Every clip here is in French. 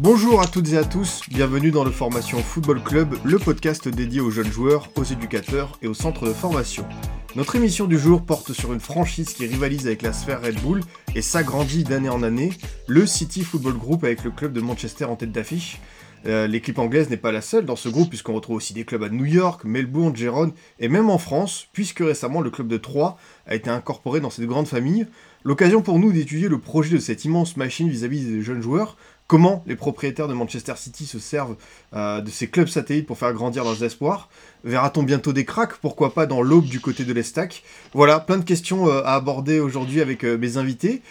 Bonjour à toutes et à tous, bienvenue dans le Formation Football Club, le podcast dédié aux jeunes joueurs, aux éducateurs et aux centres de formation. Notre émission du jour porte sur une franchise qui rivalise avec la sphère Red Bull et s'agrandit d'année en année, le City Football Group avec le club de Manchester en tête d'affiche. Euh, L'équipe anglaise n'est pas la seule dans ce groupe puisqu'on retrouve aussi des clubs à New York, Melbourne, Gérone et même en France, puisque récemment le club de Troyes a été incorporé dans cette grande famille. L'occasion pour nous d'étudier le projet de cette immense machine vis-à-vis des jeunes joueurs, comment les propriétaires de Manchester City se servent euh, de ces clubs satellites pour faire grandir leurs espoirs. Verra-t-on bientôt des cracks? Pourquoi pas dans l'aube du côté de l'Estac? Voilà, plein de questions euh, à aborder aujourd'hui avec euh, mes invités.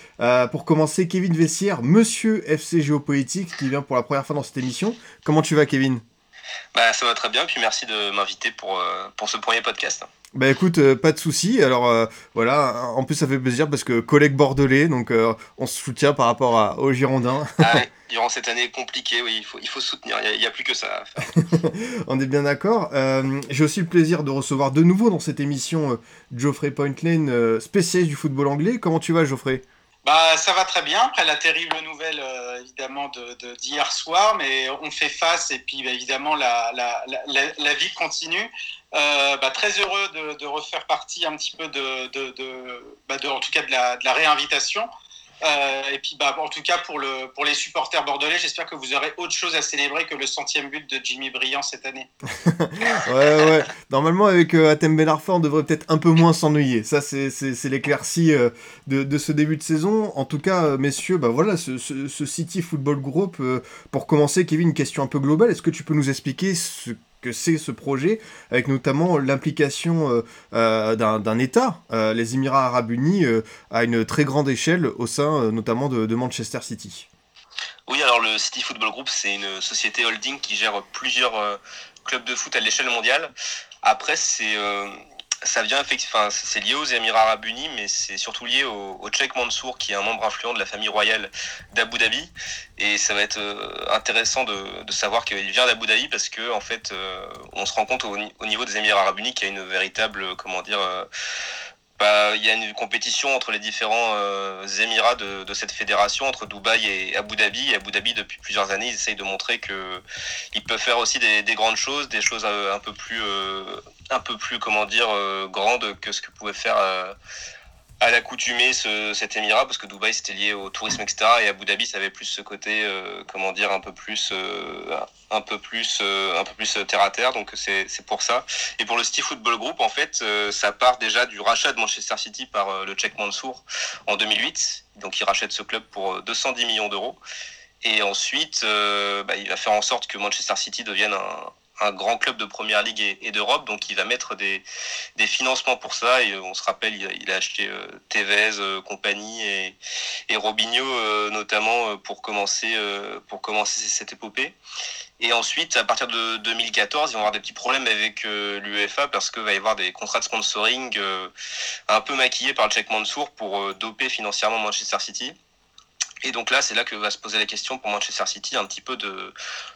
Pour commencer, Kevin Vessière, monsieur FC Géopolitique, qui vient pour la première fois dans cette émission. Comment tu vas, Kevin? Bah, ça va très bien, puis merci de m'inviter pour ce premier podcast. Bah écoute, euh, pas de souci. Alors euh, voilà, en plus ça fait plaisir parce que collègue bordelais, donc euh, on se soutient par rapport à, aux Girondins. Ah ouais, durant cette année compliquée, oui, il faut, il faut se soutenir, il n'y a, plus que ça à faire. on est bien d'accord. J'ai aussi le plaisir de recevoir de nouveau dans cette émission Geoffrey Pointlane, spécialiste du football anglais. Comment tu vas, Geoffrey? Bah, ça va très bien, après la terrible nouvelle euh, évidemment de- de- d'hier soir, mais on fait face et puis bah, évidemment la, la, la, vie continue. Euh, bah, très heureux de, refaire partie un petit peu de, de, bah, en tout cas de la réinvitation. Euh, et puis bah, en tout cas pour, le, pour les supporters bordelais, j'espère que vous aurez autre chose à célébrer que le centième but de Jimmy Briand cette année. Ouais, ouais. Normalement, avec euh, Atem Ben Arfa, on devrait peut-être un peu moins s'ennuyer. Ça, c'est- l'éclaircie euh, de, de ce début de saison. En tout cas, euh, messieurs, bah voilà, ce, ce- ce City Football Group. pour commencer, Kevin, une question un peu globale. Est-ce que tu peux nous expliquer ce que c'est ce projet, avec notamment l'implication euh, euh, d'un État, euh, les Émirats Arabes Unis, euh, à une très grande échelle au sein notamment de, de Manchester City Oui, alors le City Football Group, c'est une société holding qui gère plusieurs clubs de foot à l'échelle mondiale. Après, c'est ça vient effectivement, c'est lié aux Émirats Arabes Unis, mais c'est surtout lié au, au Sheikh Mansour, qui est un membre influent de la famille royale d'Abu Dhabi. Et ça va être euh, intéressant de, de savoir qu'il vient d'Abu Dhabi parce que en fait, euh, on se rend compte au, ni- au niveau des Émirats Arabes Unis qu'il y a une véritable, euh, comment dire. bah, il y a une compétition entre les différents euh, émirats de, de cette fédération, entre Dubaï et Abu Dhabi. Et Abu Dhabi, depuis plusieurs années, ils essayent de montrer que ils peuvent faire aussi des, des grandes choses, des choses un peu plus, un peu plus, comment dire, euh, grandes que ce que pouvait faire euh, à l'accoutumée ce, cet émirat, parce que Dubaï c'était lié au tourisme, etc. Et Abu Dhabi, ça avait plus ce côté, euh, comment dire, un peu plus, un peu plus, un peu plus terre à terre. Donc c'est c'est pour ça. Et pour le City Football Group, en fait, ça part déjà du rachat de Manchester City par le Tchèque Mansour en 2008. Donc il rachète ce club pour euh, 210 millions d'euros. Et ensuite, bah, il va faire en sorte que Manchester City devienne un, un grand club de première ligue et, d'Europe. Donc il va mettre des, financements pour ça. Et euh, on se rappelle, il a, acheté euh, Tevez, euh, compagnie et, Robinho notamment pour commencer, cette épopée. Et ensuite, à partir de 2014, ils vont avoir des petits problèmes avec l'UEFA parce qu'il va y avoir des contrats de sponsoring un peu maquillés par le Cheikh Mansour pour doper financièrement Manchester City. Et donc là, c'est là que va se poser la question pour Manchester City, un petit peu de,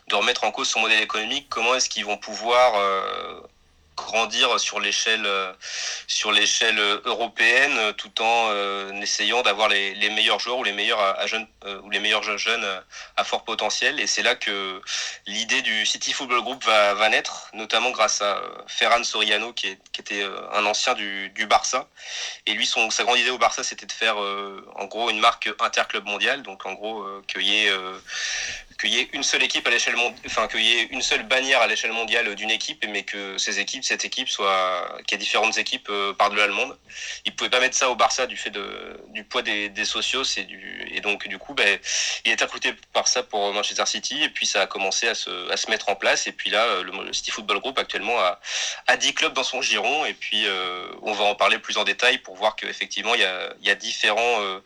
de remettre en cause son modèle économique. Comment est-ce qu'ils vont pouvoir euh, grandir sur l'échelle euh, sur l'échelle européenne euh, tout en euh, essayant d'avoir les, les meilleurs joueurs ou les meilleurs jeunes euh, ou les meilleurs jeunes, euh, à fort potentiel. Et c'est là que l'idée du City Football Group va, va naître notamment grâce à euh, Ferran Soriano qui, était euh, un ancien du, du Barça. Et lui son sa grande idée au Barça c'était de faire euh, en gros une marque interclub mondiale. Donc en gros euh, qu'il y ait euh, qu'il y ait une seule équipe à l'échelle enfin qu'il y ait une seule bannière à l'échelle mondiale d'une équipe, mais que ces équipes, cette équipe soit, qu'il y ait différentes équipes euh, par-delà le monde. Ils pouvaient pas mettre ça au Barça du fait de, du poids des, des socios et du, et donc du coup, ben, il est recruté par ça pour Manchester City et puis ça a commencé à se, mettre en place et puis là, le, le City Football Group actuellement a, a 10 clubs dans son giron et puis euh, on va en parler plus en détail pour voir qu'effectivement il y a, différents euh,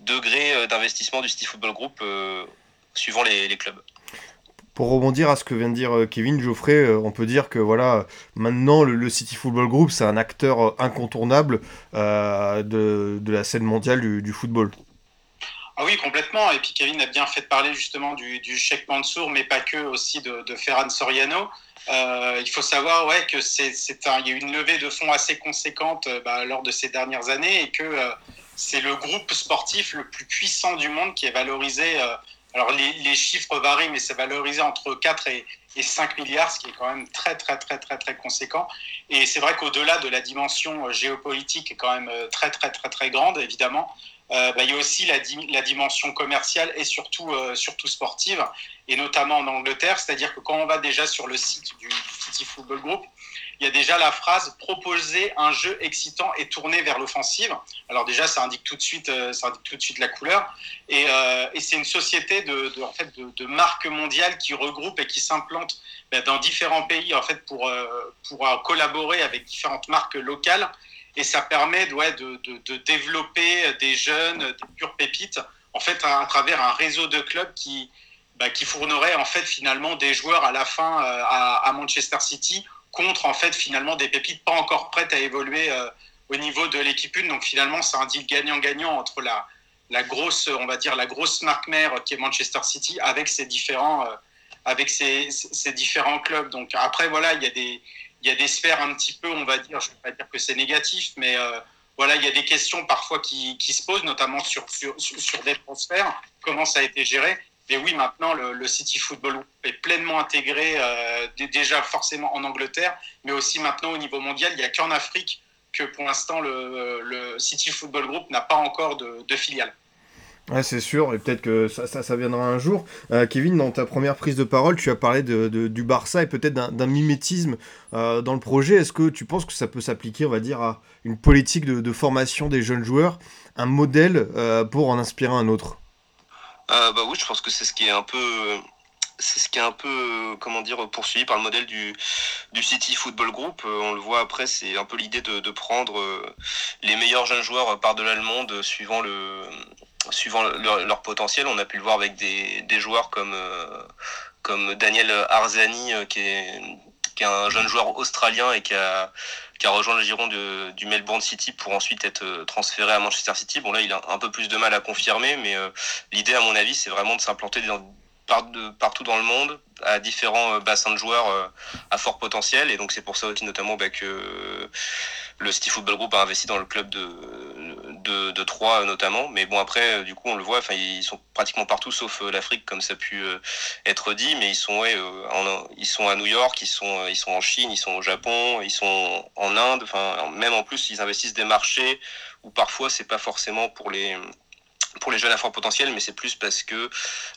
degrés euh, d'investissement du City Football Group euh, suivant les, les clubs. pour rebondir à ce que vient de dire euh, Kevin Geoffrey, euh, on peut dire que voilà, maintenant le, City Football Group, c'est un acteur euh, incontournable de, la scène mondiale du, football. Ah oui, complètement. Et puis Kevin a bien fait de parler justement du, du Sheikh Mansour, mais pas que, aussi de, Ferran Soriano. il faut savoir ouais, que c'est, un, il y a eu une levée de fonds assez conséquente bah, lors de ces dernières années et que c'est le groupe sportif le plus puissant du monde qui est valorisé alors les, chiffres varient, mais c'est valorisé entre 4 et, 5 milliards, ce qui est quand même très très très très très conséquent. Et c'est vrai qu'au-delà de la dimension euh, géopolitique, est quand même euh, très très très très grande, évidemment, euh, bah, il y a aussi la, la, dimension commerciale et surtout, surtout sportive, et notamment en Angleterre. C'est-à-dire que quand on va déjà sur le site du City Football Group, il y a déjà la phrase proposer un jeu excitant et tourné vers l'offensive. Alors déjà, ça indique tout de suite, euh, ça indique tout de suite la couleur. Et, euh, et c'est une société de, de en fait, de, de, marques mondiales qui regroupe et qui s'implante ben, dans différents pays en fait pour euh, pour collaborer avec différentes marques locales. Et ça permet ouais, de, de, développer des jeunes, des pures pépites, en fait, à, travers un réseau de clubs qui, bah, qui fournerait en fait finalement des joueurs à la fin à Manchester City contre en fait finalement des pépites pas encore prêtes à évoluer euh, au niveau de l'équipe 1. Donc finalement, c'est un deal gagnant-gagnant entre la, la grosse, on va dire la grosse marque mère qui est Manchester City avec ses différents, euh, avec ses, ses, différents clubs. Donc après voilà, il y a des, il y a des sphères un petit peu, on va dire, je ne vais pas dire que c'est négatif, mais euh, voilà, il y a des questions parfois qui, qui se posent, notamment sur, sur, sur, des transferts, comment ça a été géré? Mais oui, maintenant, le, City Football est pleinement intégré, euh, déjà forcément en Angleterre, mais aussi maintenant au niveau mondial. Il n'y a qu'en Afrique que pour l'instant, le, City Football Group n'a pas encore de, filiale. Ouais, c'est sûr, et peut-être que ça, viendra un jour. Euh, Kevin, dans ta première prise de parole, tu as parlé du Barça et peut-être d'un mimétisme euh, dans le projet. Est-ce que tu penses que ça peut s'appliquer, on va dire, à une politique de, formation des jeunes joueurs, un modèle pour en inspirer un autre? Euh, bah oui, je pense que c'est ce qui est un peu c'est ce qui est un peu comment dire poursuivi par le modèle du, du City Football Group. Euh, on le voit après, c'est un peu l'idée de, de, prendre euh, les meilleurs jeunes joueurs par de l'allemande suivant le suivant leur, potentiel. On a pu le voir avec des, des joueurs comme comme Daniel Arzani qui est qui est un jeune joueur australien et qui a qui a rejoint le giron du Melbourne City pour ensuite être euh, transféré à Manchester City. Bon là, il a un peu plus de mal à confirmer, mais euh, l'idée, à mon avis, c'est vraiment de s'implanter partout dans le monde à différents euh, bassins de joueurs à fort potentiel. Et donc c'est pour ça aussi notamment bah, que le City Football Group a investi dans le club de, de, de Troyes notamment. Mais bon après, du coup, on le voit, ils sont pratiquement partout sauf l'Afrique comme ça a pu être dit. Mais ils sont ouais, ils sont à New York, ils sont ils sont en Chine, ils sont au Japon, ils sont en Inde. Enfin même en plus ils investissent des marchés où parfois c'est pas forcément pour les pour les jeunes à fort potentiel, mais c'est plus parce que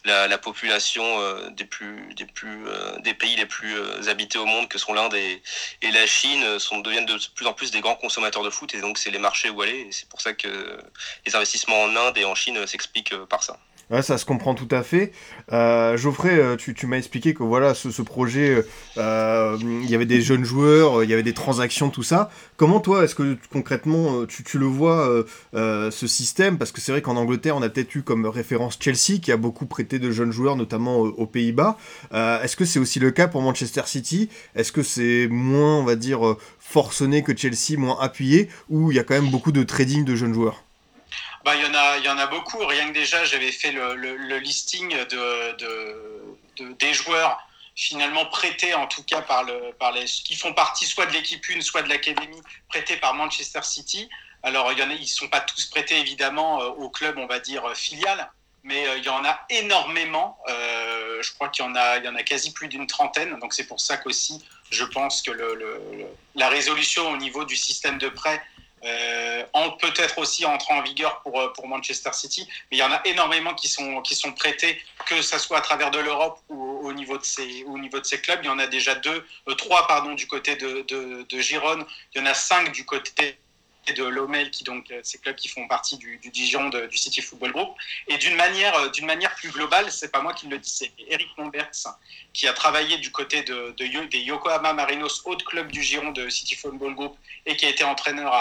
la, la population euh, des plus des plus euh, des pays les plus euh, habités au monde, que sont l'Inde et, et, la Chine, sont deviennent de plus en plus des grands consommateurs de foot, et donc c'est les marchés où aller. Et c'est pour ça que les investissements en Inde et en Chine s'expliquent par ça. Ouais, ça se comprend tout à fait. Euh, Geoffrey, euh, tu, tu m'as expliqué que voilà, ce, ce projet, euh, il y avait des jeunes joueurs, il y avait des transactions, tout ça. Comment toi, est-ce que concrètement, tu, tu le vois, ce système? Parce que c'est vrai qu'en Angleterre, on a peut-être eu comme référence Chelsea, qui a beaucoup prêté de jeunes joueurs, notamment aux, Pays-Bas. est-ce que c'est aussi le cas pour Manchester City? Est-ce que c'est moins, on va dire, forcené que Chelsea, moins appuyé, ou il y a quand même beaucoup de trading de jeunes joueurs? Bah, il, y en a, il y en a beaucoup. Rien que déjà, j'avais fait le, listing de, de, des joueurs finalement prêtés, en tout cas par, le, par les, qui font partie soit de l'équipe 1, soit de l'académie, prêtés par Manchester City. Alors, il y sont pas tous prêtés, évidemment, euh, au club, on va dire, filial, mais euh, il y en a énormément. Euh, je crois qu'il y, en a, il y en a quasi plus d'une trentaine. Donc, c'est pour ça qu'aussi, je pense que la résolution au niveau du système de prêt euh, peut-être aussi entrer en vigueur pour, euh, pour Manchester City, mais il y en a énormément qui sont, qui sont prêtés, que ce soit à travers de l'Europe ou au niveau, de ces, au niveau de ces clubs. Il y en a déjà deux, euh, trois pardon, du côté de, de, de il y en a cinq du côté de l'Omel, qui donc euh, ces clubs qui font partie du, du Dijon, du City Football Group. Et d'une manière, d'une manière plus globale, c'est pas moi qui le dis, c'est Eric Momberts qui a travaillé du côté de, de, des Yokohama Marinos, autre club du Giron de City Football Group, et qui a été entraîneur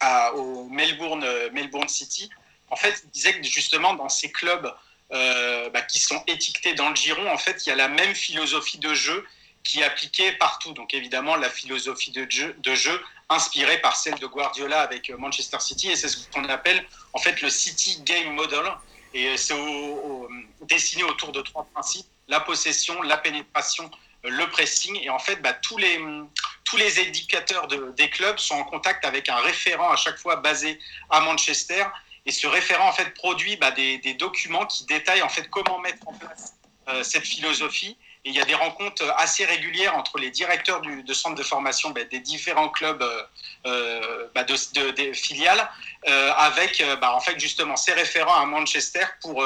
à, au Melbourne, Melbourne City. En fait, il disait que justement dans ces clubs bah, qui sont étiquetés dans le giron, en fait, il y a la même philosophie de jeu qui est appliquée partout. Donc évidemment, la philosophie de jeu inspirée par celle de Guardiola avec Manchester City, et c'est ce qu'on appelle en fait le City Game Model. Et c'est dessiné autour de trois principes la possession, la pénétration, le pressing. Et en fait, bah, tous, les, tous les indicateurs de, des clubs sont en contact avec un référent à chaque fois basé à Manchester. Et ce référent en fait produit bah, des, documents qui détaillent en fait comment mettre en place euh, cette philosophie. Il y a des rencontres assez régulières entre les directeurs de centre de formation bah, des différents clubs euh, euh bah, de, de, des filiales, euh, avec bah, en fait justement ces référents à Manchester pour,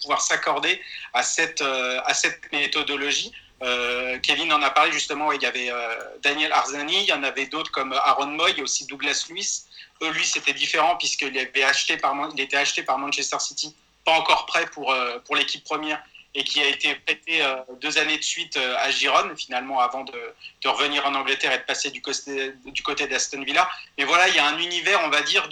pouvoir s'accorder à cette méthodologie. Kevin en a parlé justement, il y avait Daniel Arzani, il y en avait d'autres comme Aaron Moy et aussi Douglas Lewis. Eux, lui, c'était différent puisqu'il avait acheté était acheté par Manchester City, pas encore prêt pour l'équipe première et qui a été prêté deux années de suite à Gironne, finalement, avant de, revenir en Angleterre et de passer du côté, d'Aston Villa. Mais voilà, il y a un univers, on va dire,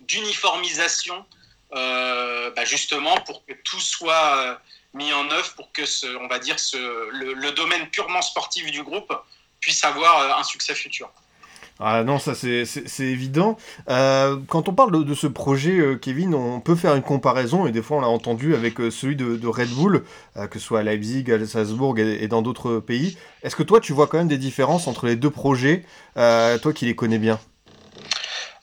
d'uniformisation, bah justement, pour que tout soit mis en œuvre pour que, ce, on va dire, ce, le, domaine purement sportif du groupe puisse avoir euh, un succès futur. Ah non, ça c'est évident. Euh, quand on parle de, ce projet, euh, Kevin, on peut faire une comparaison, et des fois on l'a entendu avec euh, celui de, Red Bull, que ce soit à Leipzig, à Salzbourg et, et dans d'autres pays. Est-ce que toi tu vois quand même des différences entre les deux projets, toi qui les connais bien?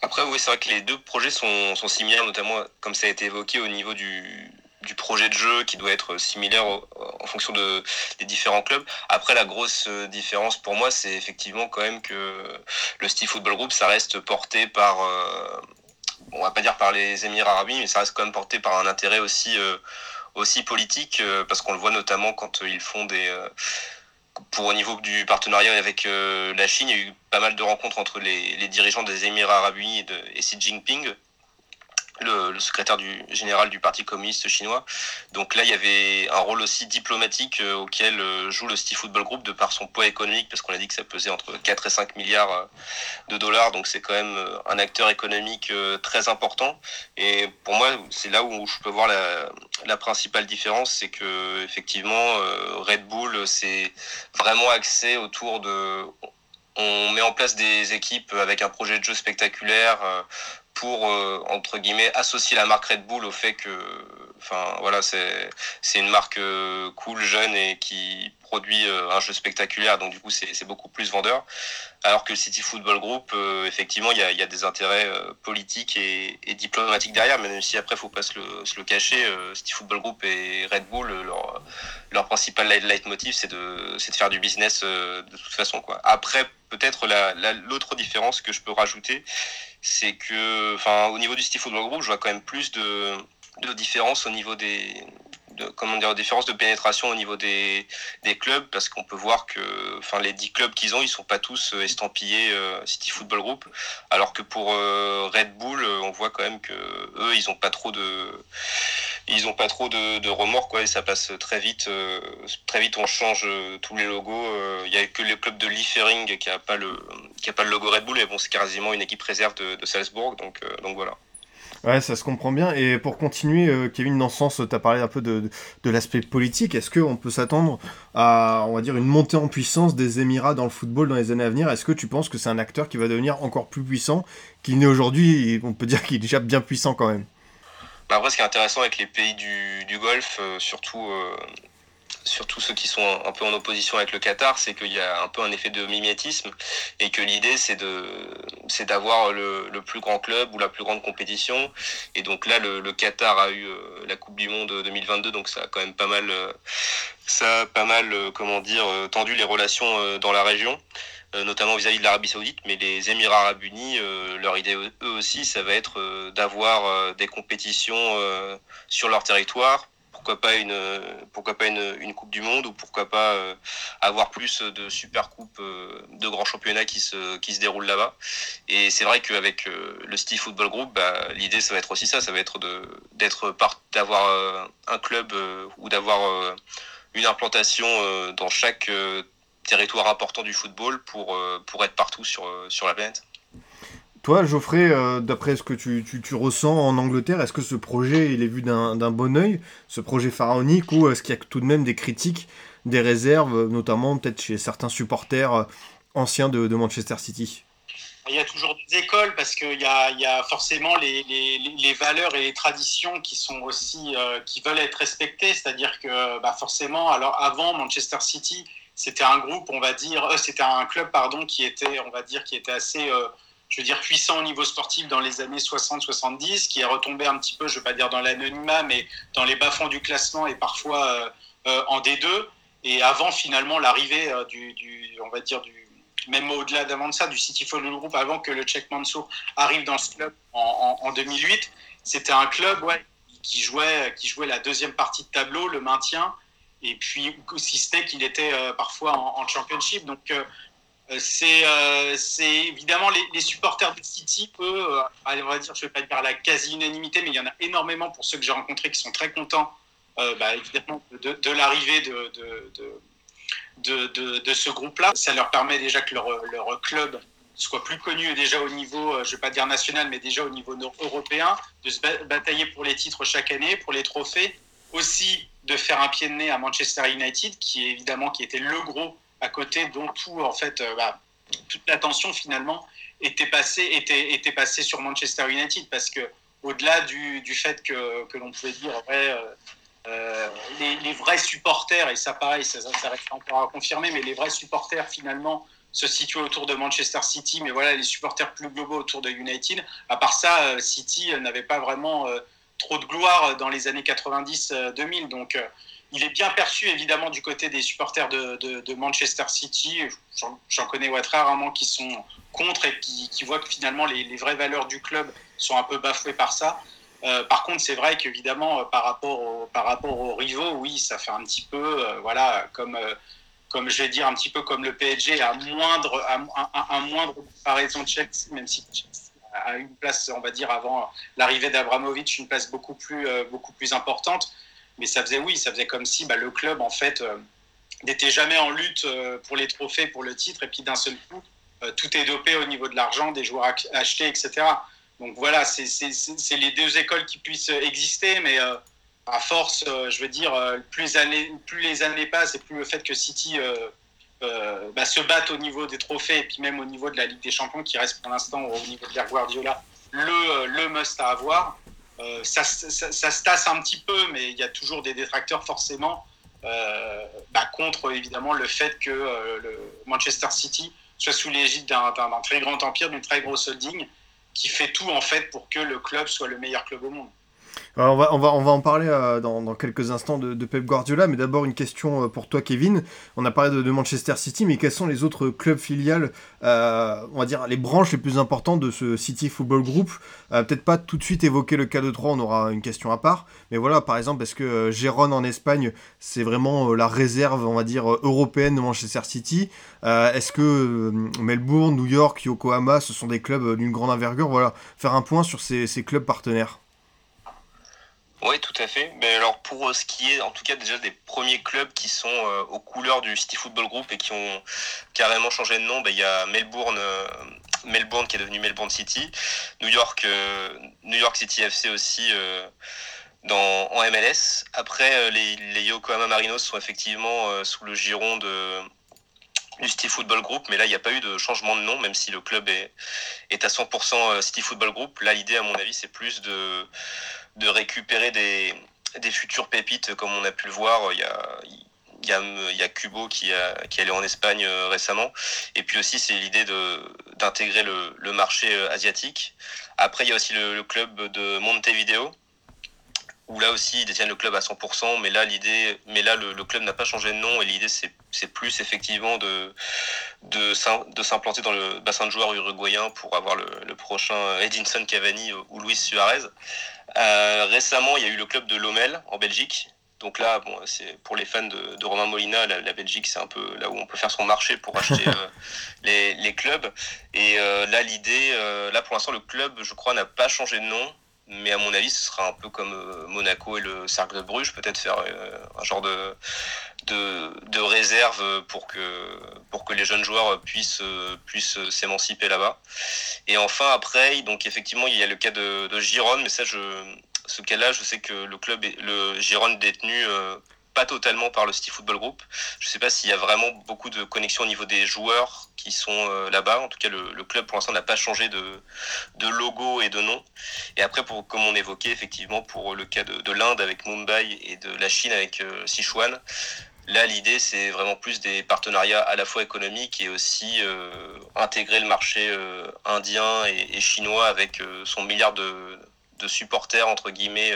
Après, oui, c'est vrai que les deux projets sont, sont similaires, notamment comme ça a été évoqué au niveau du, du projet de jeu qui doit être similaire en fonction de, des différents clubs. Après, la grosse différence pour moi, c'est effectivement quand même que le Steve Football Group, ça reste porté par, euh, on va pas dire par les Émirats arabes, mais ça reste quand même porté par un intérêt aussi, euh, aussi politique, euh, parce qu'on le voit notamment quand ils font des pour au niveau du partenariat avec euh, la Chine, il y a eu pas mal de rencontres entre les, dirigeants des Émirats arabes unis et Xi Jinping le, secrétaire général du Parti communiste chinois. Donc là, il y avait un rôle aussi diplomatique euh, auquel euh, joue le Steve Football Group de par son poids économique, parce qu'on a dit que ça pesait entre 4 et 5 milliards euh, de dollars. Donc c'est quand même un acteur économique très important. Et pour moi, c'est là où je peux voir la, la principale différence, c'est que effectivement, Red Bull, c'est vraiment axé autour de on met en place des équipes avec un projet de jeu spectaculaire, pour euh, entre guillemets associer la marque Red Bull au fait que enfin voilà c'est une marque euh, cool jeune et qui produit euh, un jeu spectaculaire. Donc du coup c'est beaucoup plus vendeur. Alors que City Football Group euh, effectivement il y a y a des intérêts politiques et, diplomatiques derrière. Même si après faut pas se le, cacher City Football Group et Red Bull leur leur principal leitmotiv c'est de de faire du business de toute façon après peut-être la l'autre différence que je peux rajouter c'est que, enfin, au niveau du Steve Football Group, je vois quand même plus de, de différences au niveau des, de, comment dire, différences de pénétration au niveau des, des clubs, parce qu'on peut voir que, enfin, les 10 clubs qu'ils ont, ils sont pas tous estampillés euh, City Football Group, alors que pour euh, Red Bull, on voit quand même que eux, ils ont pas trop de, ils ont pas trop de, remords, quoi, et ça passe très vite, euh, très vite, on change tous les logos. Il y a que le club de Liefering qui a pas le, qui a pas le logo Red Bull, et bon, c'est quasiment une équipe réserve de, de Salzbourg, donc, donc voilà. Ouais, ça se comprend bien. Et pour continuer, euh, Kevin, dans ce sens, tu as parlé un peu de, l'aspect politique. Est-ce qu'on peut s'attendre à, on va dire, une montée en puissance des Émirats dans le football dans les années à venir? Est-ce que tu penses que c'est un acteur qui va devenir encore plus puissant qu'il n'est aujourd'hui? On peut dire qu'il est déjà bien puissant quand même. Bah après, ce qui est intéressant avec les pays du, du Golfe, euh, surtout euh, surtout ceux qui sont un peu en opposition avec le Qatar, c'est qu'il y a un peu un effet de mimétisme et que l'idée c'est de c'est d'avoir le, le, plus grand club ou la plus grande compétition. Et donc là, le, Qatar a eu euh, la Coupe du Monde 2022, donc ça a quand même pas mal euh, ça a pas mal euh, comment dire tendu les relations dans la région notamment vis-à-vis -vis de l'Arabie Saoudite, mais les Émirats Arabes Unis, leur idée eux aussi, ça va être d'avoir des compétitions sur leur territoire pourquoi pas une pourquoi pas une, coupe du monde ou pourquoi pas euh, avoir plus de super coupes euh, de grands championnats qui se qui se déroulent là-bas. Et c'est vrai qu'avec euh, le Steve Football Group bah, l'idée ça va être aussi ça. Ça va être de d'être part d'avoir un club ou d'avoir une implantation dans chaque territoire important du football pour pour être partout sur sur la planète Toi, Geoffrey, euh, d'après ce que tu, tu, ressens en Angleterre, est-ce que ce projet il est vu d'un bon oeil, ce projet pharaonique, ou est-ce qu'il y a tout de même des critiques, des réserves, notamment peut-être chez certains supporters euh, anciens de, de, Manchester City? Il y a toujours des écoles parce qu'il y a, y a forcément les, les, les, valeurs et les traditions qui sont aussi euh, qui veulent être respectées, c'est-à-dire que bah forcément, alors avant Manchester City c'était un groupe, on va dire, c'était un club, pardon, qui était, on va dire, qui était assez, je veux dire, puissant au niveau sportif dans les années 60-70, qui est retombé un petit peu, je veux pas dire dans l'anonymat, mais dans les bas-fonds du classement et parfois euh, en D2. Et avant finalement l'arrivée du, on va dire, du, même au-delà d'avant de ça, du City Football Group, avant que le Czech Mansour arrive dans ce club en, en 2008, c'était un club, qui jouait, qui jouait la deuxième partie de tableau, le maintien, et puis, si ce n'est qu'il était euh, parfois en, championship. Donc, euh, euh, c'est évidemment les, supporters de City, eux, on va dire, je ne vais pas dire la quasi-unanimité, mais il y en a énormément pour ceux que j'ai rencontrés qui sont très contents, bah, de, l'arrivée de, ce groupe-là. Ça leur permet déjà que leur, club soit plus connu déjà au niveau, je ne vais pas dire national, mais déjà au niveau européen, de se batailler pour les titres chaque année, pour les trophées. Aussi, de faire un pied de nez à Manchester United, qui évidemment qui était le gros à côté, dont tout en fait, euh, bah, toute l'attention finalement était passée, était, était passée sur Manchester United, parce que au-delà du, du, fait que, que l'on pouvait dire euh, euh, les, vrais supporters, et ça pareil, ça, ça reste encore à confirmer, mais les vrais supporters finalement se situaient autour de Manchester City, mais voilà, les supporters plus globaux autour de United. À part ça, City n'avait pas vraiment trop de gloire dans les années 90-2000. Euh, Donc, il est bien perçu évidemment du côté des supporters de, Manchester City. J'en connais très rarement qui sont contre et qui, voient que finalement les, vraies valeurs du club sont un peu bafouées par ça. Euh, par contre, c'est vrai qu'évidemment, par, rapport par rapport aux rivaux, oui, ça fait un petit peu, voilà, comme, comme je vais dire, un petit peu comme le PSG, à moindre, à, moindre comparaison de Chelsea, même si à une place, on va dire, avant l'arrivée d'Abramovic, une place beaucoup plus, euh, beaucoup plus importante. Mais ça faisait, oui, ça faisait comme si bah, le club, en fait, euh, n'était jamais en lutte euh, pour les trophées, pour le titre, et puis d'un seul coup, tout est dopé au niveau de l'argent, des joueurs achetés, etc. Donc voilà, c'est les deux écoles qui puissent exister, mais à force, je veux dire, plus, les années, passent et plus le fait que City euh, bah, se battent au niveau des trophées et puis même au niveau de la Ligue des Champions qui reste pour l'instant au niveau de l'Air Guardiola le, le must à avoir. Euh, ça, se tasse un petit peu, mais il y a toujours des détracteurs forcément euh, bah, contre évidemment le fait que le Manchester City soit sous l'égide d'un très grand empire, d'une très grosse holding qui fait tout en fait pour que le club soit le meilleur club au monde on, va, on, va, on va en parler euh, dans, quelques instants de, Pep Guardiola, mais d'abord une question euh, pour toi, Kevin. On a parlé de, Manchester City, mais quels sont les autres clubs filiales, euh, on va dire les branches les plus importantes de ce City Football Group? Peut-être pas tout de suite évoquer le cas de 3, on aura une question à part, mais voilà, par exemple, est-ce que Gérone en Espagne, c'est vraiment la réserve, on va dire, européenne de Manchester City? Est-ce que Melbourne, New York, Yokohama, ce sont des clubs d'une grande envergure? Voilà, faire un point sur ces clubs partenaires. Oui, tout à fait. Mais alors pour euh, ce qui est, en tout cas déjà des premiers clubs qui sont euh, aux couleurs du City Football Group et qui ont carrément changé de nom, ben, il y a Melbourne, euh, Melbourne qui est devenu Melbourne City, New York, New York City FC aussi dans, en MLS. Après, les, les, Yokohama Marinos sont effectivement sous le giron de du City Football Group, mais là, il n'y a pas eu de changement de nom, même si le club est, est à 100% City Football Group. Là, l'idée, à mon avis, c'est plus de, de récupérer des, des futures pépites, comme on a pu le voir. Il y a, il y a, il y a Kubo qui, a, qui est allé en Espagne euh, récemment. Et puis aussi, c'est l'idée d'intégrer le, le, marché euh, asiatique. Après, il y a aussi le, club de Montevideo, où là aussi, ils détiennent le club à 100%. Mais là, l'idée, mais là le, club n'a pas changé de nom. Et l'idée, c'est plus effectivement de, de, de s'implanter dans le bassin de joueurs uruguayen pour avoir le prochain Edinson Cavani ou Luis Suarez. Euh, récemment, il y a eu le club de Lomel en Belgique. Donc là, bon, c'est pour les fans de, de Romain Molina, la, Belgique, c'est un peu là où on peut faire son marché pour acheter euh, les, les, clubs. Et euh, là, l'idée, là pour l'instant, le club, je crois, n'a pas changé de nom. Mais à mon avis, ce sera un peu comme euh, Monaco et le Cercle de Bruges, peut-être faire euh, un genre de, de, réserve pour que, pour que les jeunes joueurs puissent, puissent s'émanciper là-bas. Et enfin, après, donc effectivement, il y a le cas de, de Gironde, mais ça, je, ce cas-là, je sais que le club, le Gironde détenu euh, pas totalement par le City Football Group. Je ne sais pas s'il y a vraiment beaucoup de connexions au niveau des joueurs qui sont euh, là-bas. En tout cas, le, club pour l'instant n'a pas changé de, logo et de nom. Et après, pour, comme on évoquait effectivement pour le cas de, l'Inde avec Mumbai et de la Chine avec euh, Sichuan, Là, l'idée, c'est vraiment plus des partenariats à la fois économiques et aussi euh, intégrer le marché indien et, chinois avec son milliard de, de, supporters, entre guillemets,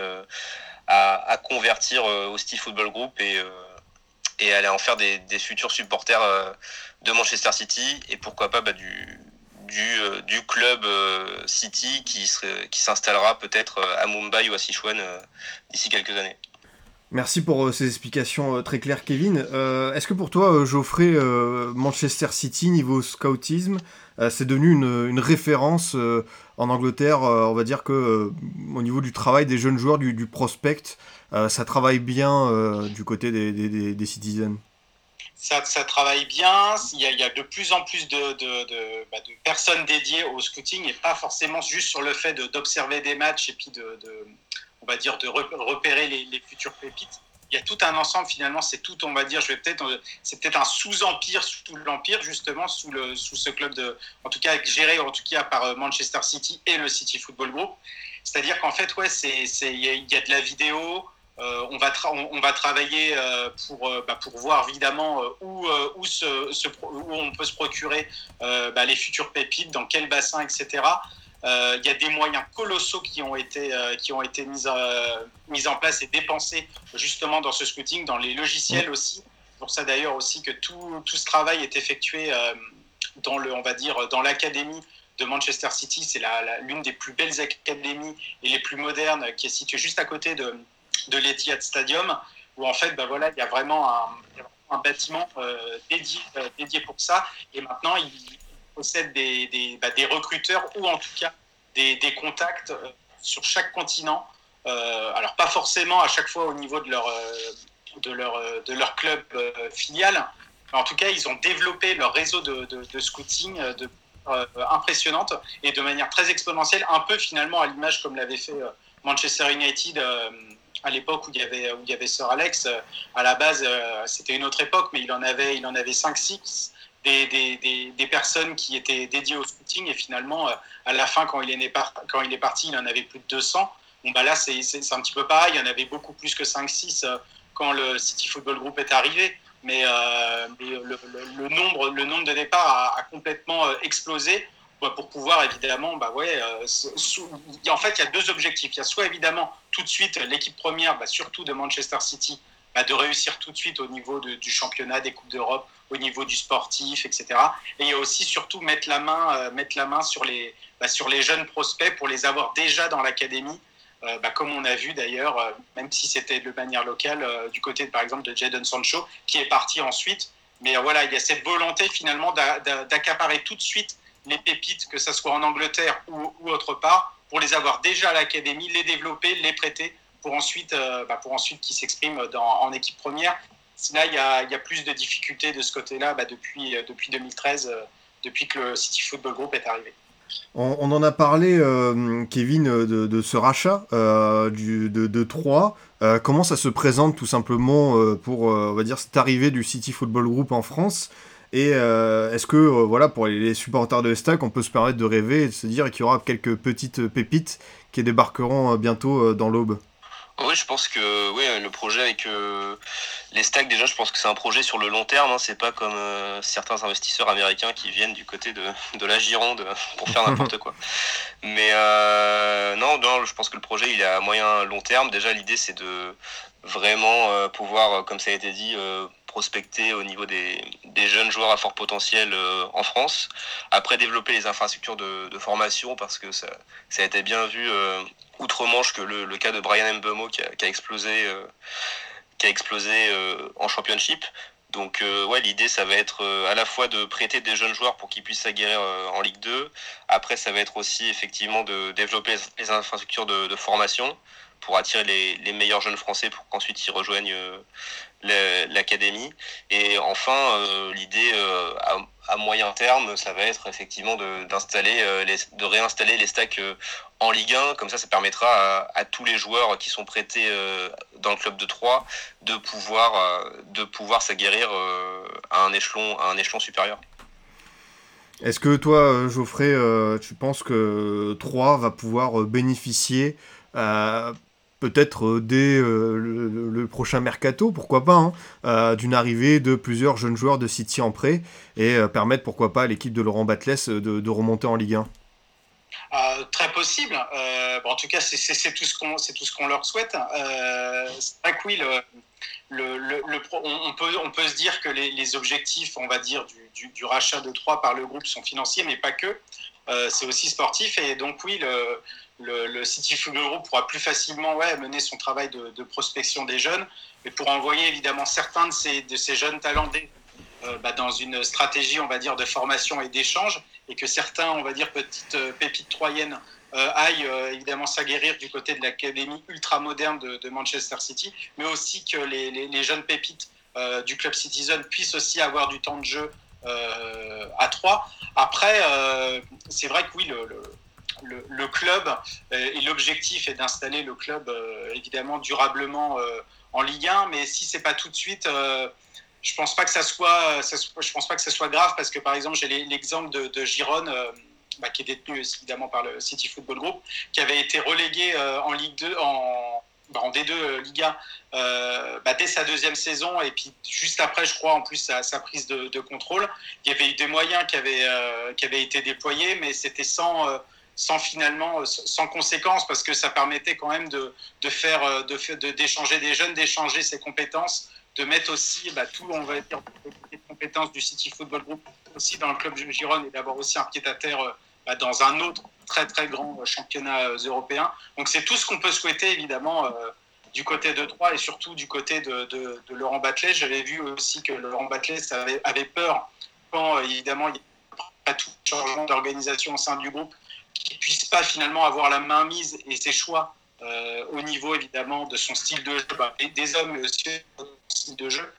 à, convertir euh, au City Football Group et, euh, et aller en faire des, futurs supporters euh, de Manchester City et pourquoi pas bah, du, du, du, club City qui, qui s'installera peut-être à Mumbai ou à Sichuan d'ici quelques années. Merci pour ces explications très claires, Kevin. Est-ce que pour toi, Geoffrey, Manchester City, niveau scoutisme, c'est devenu une, une référence en Angleterre, euh, on va dire que euh, au niveau du travail des jeunes joueurs, du, prospect, euh, ça travaille bien du côté des, des, citizens. Ça, ça, travaille bien. Il y, a, de plus en plus de, bah, de, personnes dédiées au scouting et pas forcément juste sur le fait d'observer des matchs et puis de, on va dire, de repérer les, les futures pépites il y a tout un ensemble finalement c'est tout on va dire je vais peut-être c'est peut-être un sous-empire sous l'empire justement sous le sous ce club de en tout cas géré en tout cas par euh, Manchester City et le City Football Group. C'est-à-dire qu'en fait ouais c'est il y, a de la vidéo euh, on va on, va travailler euh, pour bah, pour voir évidemment où où, on peut se procurer bah, les futures pépites dans quel bassin etc euh, il y a des moyens colossaux qui ont été, euh, qui ont été mis, euh, mis en place et dépensés justement dans ce scouting, dans les logiciels aussi. Pour ça d'ailleurs aussi que tout, tout, ce travail est effectué dans le, on va dire, dans l'académie de Manchester City. C'est l'une des plus belles académies et les plus modernes qui est située juste à côté de, de l'Etihad Stadium, où en fait, ben voilà, il y a vraiment un, un bâtiment dédié, dédié pour ça. Et maintenant, il, des, bah, des, recruteurs ou en tout cas des, contacts euh, sur chaque continent. Euh, alors pas forcément à chaque fois au niveau de leur, euh, club filial, mais en tout cas ils ont développé leur réseau de, scouting de impressionnante et de manière très exponentielle, un peu finalement à l'image comme l'avait fait Manchester United à l'époque où il y avait où il y avait Sir Alex. À la base, c'était une autre époque, mais il en avait il en avait 5 6 des, personnes qui étaient dédiées au scouting et finalement, euh, à la fin, quand il, est, quand il est parti, il en avait plus de 200. Bon, bah là, c'est un petit peu pareil. Il y en avait beaucoup plus que 5-6 euh, quand le City Football Group est arrivé. Mais, euh, le, nombre, le nombre de départs a, complètement explosé bah, pour pouvoir évidemment, bah ouais, en fait, il y a deux objectifs. Il y a soit évidemment tout de suite l'équipe première, bah, surtout de Manchester City, bah, de réussir tout de suite au niveau du championnat, des Coupes d'Europe, au niveau du sportif, etc. Et il y a aussi surtout mettre la main, euh, mettre la main sur, les, bah, sur les jeunes prospects pour les avoir déjà dans l'académie. Euh, bah, comme on a vu d'ailleurs, euh, même si c'était de manière locale, du côté par exemple de Jadon Sancho, qui est parti ensuite. Mais voilà, il y a cette volonté finalement d'accaparer tout de suite les pépites, que ce soit en Angleterre ou, ou autre part, pour les avoir déjà à l'académie, les développer, les prêter pour ensuite, euh, bah, pour ensuite qu'ils s'expriment en équipe première. Là, il y a, plus de difficultés de ce côté-là bah, depuis, euh, depuis 2013, euh, depuis que le City Football Group est arrivé. On, en a parlé, Kevin, de, ce rachat du, de, de 3. comment ça se présente tout simplement pour, on va dire, cette arrivée du City Football Group en France? Et est-ce que, voilà, pour les supporters de Stack, on peut se permettre de rêver et de se dire qu'il y aura quelques petites pépites qui débarqueront bientôt dans l'aube? Oui, je pense que oui, le projet avec euh, les stacks, déjà, je pense que c'est un projet sur le long terme. Hein. C'est pas comme euh, certains investisseurs américains qui viennent du côté de, de la Gironde pour faire n'importe quoi. Mais euh, non, non, je pense que le projet, il est à moyen long terme. Déjà, l'idée, c'est de vraiment pouvoir, comme ça a été dit, prospecter au niveau des, des, jeunes joueurs à fort potentiel en France. Après, développer les infrastructures de, de formation parce que ça, ça, a été bien vu outre-Manche que le, cas de Brian Mbeumo qui a, explosé, euh, qui a explosé euh, en championship. Donc ouais, l'idée ça va être à la fois de prêter des jeunes joueurs pour qu'ils puissent s'aguerrir en Ligue 2. Après ça va être aussi effectivement de développer les infrastructures de, formation pour attirer les, meilleurs jeunes français pour qu'ensuite ils rejoignent l'académie. Et enfin, l'idée à, moyen terme, ça va être effectivement d'installer, de, réinstaller les stacks en Ligue 1. Comme ça, ça permettra à, tous les joueurs qui sont prêtés euh, dans le club de Troyes de pouvoir, euh, de pouvoir s'aguerrir euh, à, un échelon, à un échelon supérieur. Est-ce que toi, Geoffrey, tu penses que Troyes va pouvoir bénéficier peut-être dès le, prochain mercato, pourquoi pas, hein, d'une arrivée de plusieurs jeunes joueurs de City en prêt et permettre, pourquoi pas, à l'équipe de Laurent Batles de, remonter en Ligue 1 euh, très possible. Euh, en tout cas, c'est tout ce qu'on c'est qu'on leur souhaite. Euh, oui, le, le, on, peut on peut se dire que les, objectifs, on va dire du, rachat de Troyes par le groupe sont financiers, mais pas que. Euh, c'est aussi sportif et donc oui, le, le, City Football Group pourra plus facilement mener son travail de, prospection des jeunes, mais pour envoyer évidemment certains de ces, jeunes talents euh, bah, dans une stratégie, on va dire, de formation et d'échange, et que certains, on va dire, petites euh, pépites troyennes euh, aillent évidemment s'aguerrir du côté de l'académie ultra moderne de, Manchester City, mais aussi que les, jeunes pépites du club Citizen puissent aussi avoir du temps de jeu à trois. Après, c'est vrai que oui, le, le, club et l'objectif est d'installer le club évidemment durablement en Ligue 1, mais si c'est pas tout de suite, je pense pas que ça soit, je pense pas que ça soit grave parce que par exemple j'ai l'exemple de, de Giron, euh, bah, qui est détenu évidemment par le City Football Group, qui avait été relégué euh, en Ligue 2, en, bah, en D2 euh, Liga bah, dès sa deuxième saison. Et puis juste après, je crois en plus sa, sa prise de, de, contrôle, il y avait eu des moyens qui avaient, qui avaient été déployés, mais c'était sans sans finalement sans conséquence parce que ça permettait quand même de, de faire de d'échanger des jeunes d'échanger ses compétences de mettre aussi bah, tout, on va dire, les compétences du City Football Group aussi dans le club de Gironde et d'avoir aussi un pied à terre euh, bah, dans un autre très très grand euh, championnat euh, européen. Donc c'est tout ce qu'on peut souhaiter évidemment du côté de Troyes et surtout du côté de, Laurent Batlet. J'avais vu aussi que Laurent Batlet avait, avait peur quand évidemment il y a tout changement d'organisation au sein du groupe qu'il puisse pas finalement avoir la main mise et ses choix euh, au niveau évidemment de son style de jeu, bah, des hommes mais aussi style de jeu.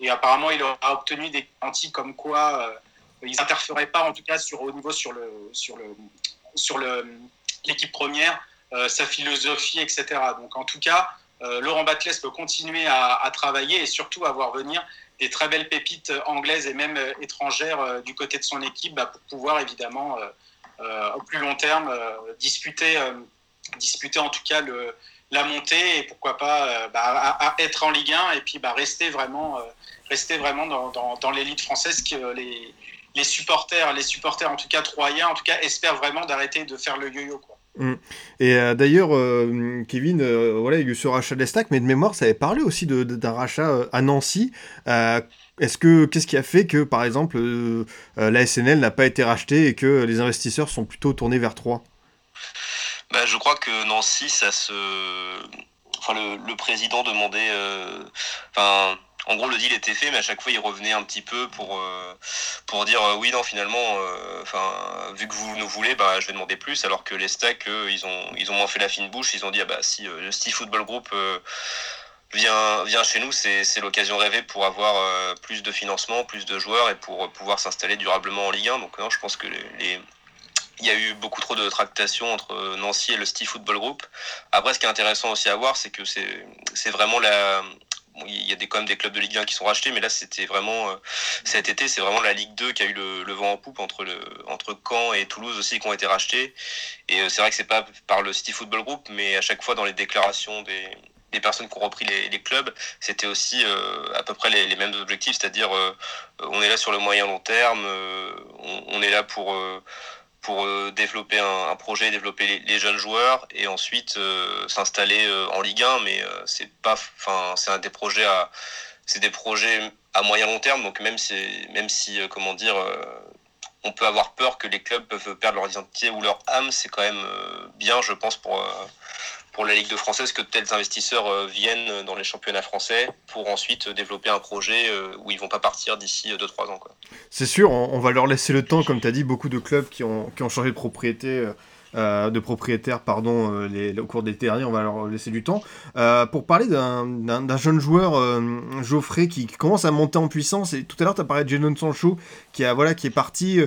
Et apparemment, il aura obtenu des garanties comme quoi euh, ils n'interféraient pas, en tout cas sur, au niveau sur le sur le sur le l'équipe première, euh, sa philosophie, etc. Donc en tout cas, Laurent Batles peut continuer à, travailler et surtout à voir venir des très belles pépites anglaises et même étrangères du côté de son équipe bah, pour pouvoir évidemment au plus long terme disputer disputer en tout cas le, la montée et pourquoi pas euh, bah, être en Ligue 1 et puis bah, rester vraiment, euh, rester vraiment dans, dans, l'élite française que les, les, supporters, les supporters en tout cas troyens, en tout cas espèrent vraiment d'arrêter de faire le yo-yo. Quoi. Mmh. Et euh, d'ailleurs, Kevin, voilà, il y a eu ce rachat des stacks, mais de mémoire, ça avait parlé aussi de, d'un rachat à Nancy. Est-ce que qu'est-ce qui a fait que, par exemple, la SNL n'a pas été rachetée et que les investisseurs sont plutôt tournés vers Troyes bah, je crois que Nancy, ça se. Enfin, le, président demandait. Euh, enfin. En gros, le deal était fait, mais à chaque fois, il revenait un petit peu pour, euh, pour dire euh, oui, non, finalement, enfin, vu que vous nous voulez, bah, je vais demander plus. Alors que les stacks, ils ont, ils ont moins fait la fine bouche. Ils ont dit ah, bah, si le Steve Football Group vient, vient chez nous, c'est l'occasion rêvée pour avoir plus de financement, plus de joueurs et pour pouvoir s'installer durablement en Ligue 1. Donc, non, je pense que les, il y a eu beaucoup trop de tractations entre Nancy et le Steve Football Group. Après, ce qui est intéressant aussi à voir, c'est que c'est vraiment la. il y a des, quand même des clubs de Ligue 1 qui sont rachetés, mais là, c'était vraiment. Euh, cet été, c'est vraiment la Ligue 2 qui a eu le, vent en poupe entre, le, entre Caen et Toulouse aussi qui ont été rachetés. Et euh, c'est vrai que c'est pas par le Steve Football Group, mais à chaque fois dans les déclarations des, des personnes qui ont repris les, clubs, c'était aussi euh, à peu près les, mêmes objectifs, c'est-à-dire on est là sur le moyen long terme, on, on, est là pour pour euh, développer un, projet, développer les, jeunes joueurs et ensuite euh, s'installer euh, en Ligue 1. Mais c'est pas, enfin, c'est un des projets à, c'est des projets à moyen long terme. Donc même si, même si, comment dire, on peut avoir peur que les clubs peuvent perdre leur identité ou leur âme, c'est quand même bien, je pense, pour pour la Ligue de française que de tels investisseurs viennent dans les championnats français pour ensuite développer un projet où ils vont pas partir d'ici 2-3 ans. C'est sûr, on, va leur laisser le temps, comme tu as dit, beaucoup de clubs qui ont, qui ont changé de propriété euh, de propriétaires pardon, euh, au cours des derniers, on va leur laisser du temps. Euh, pour parler d'un jeune joueur, Geoffrey, qui, commence à monter en puissance, et tout à l'heure tu as parlé de Jadon Sancho, qui, a, voilà, qui est parti,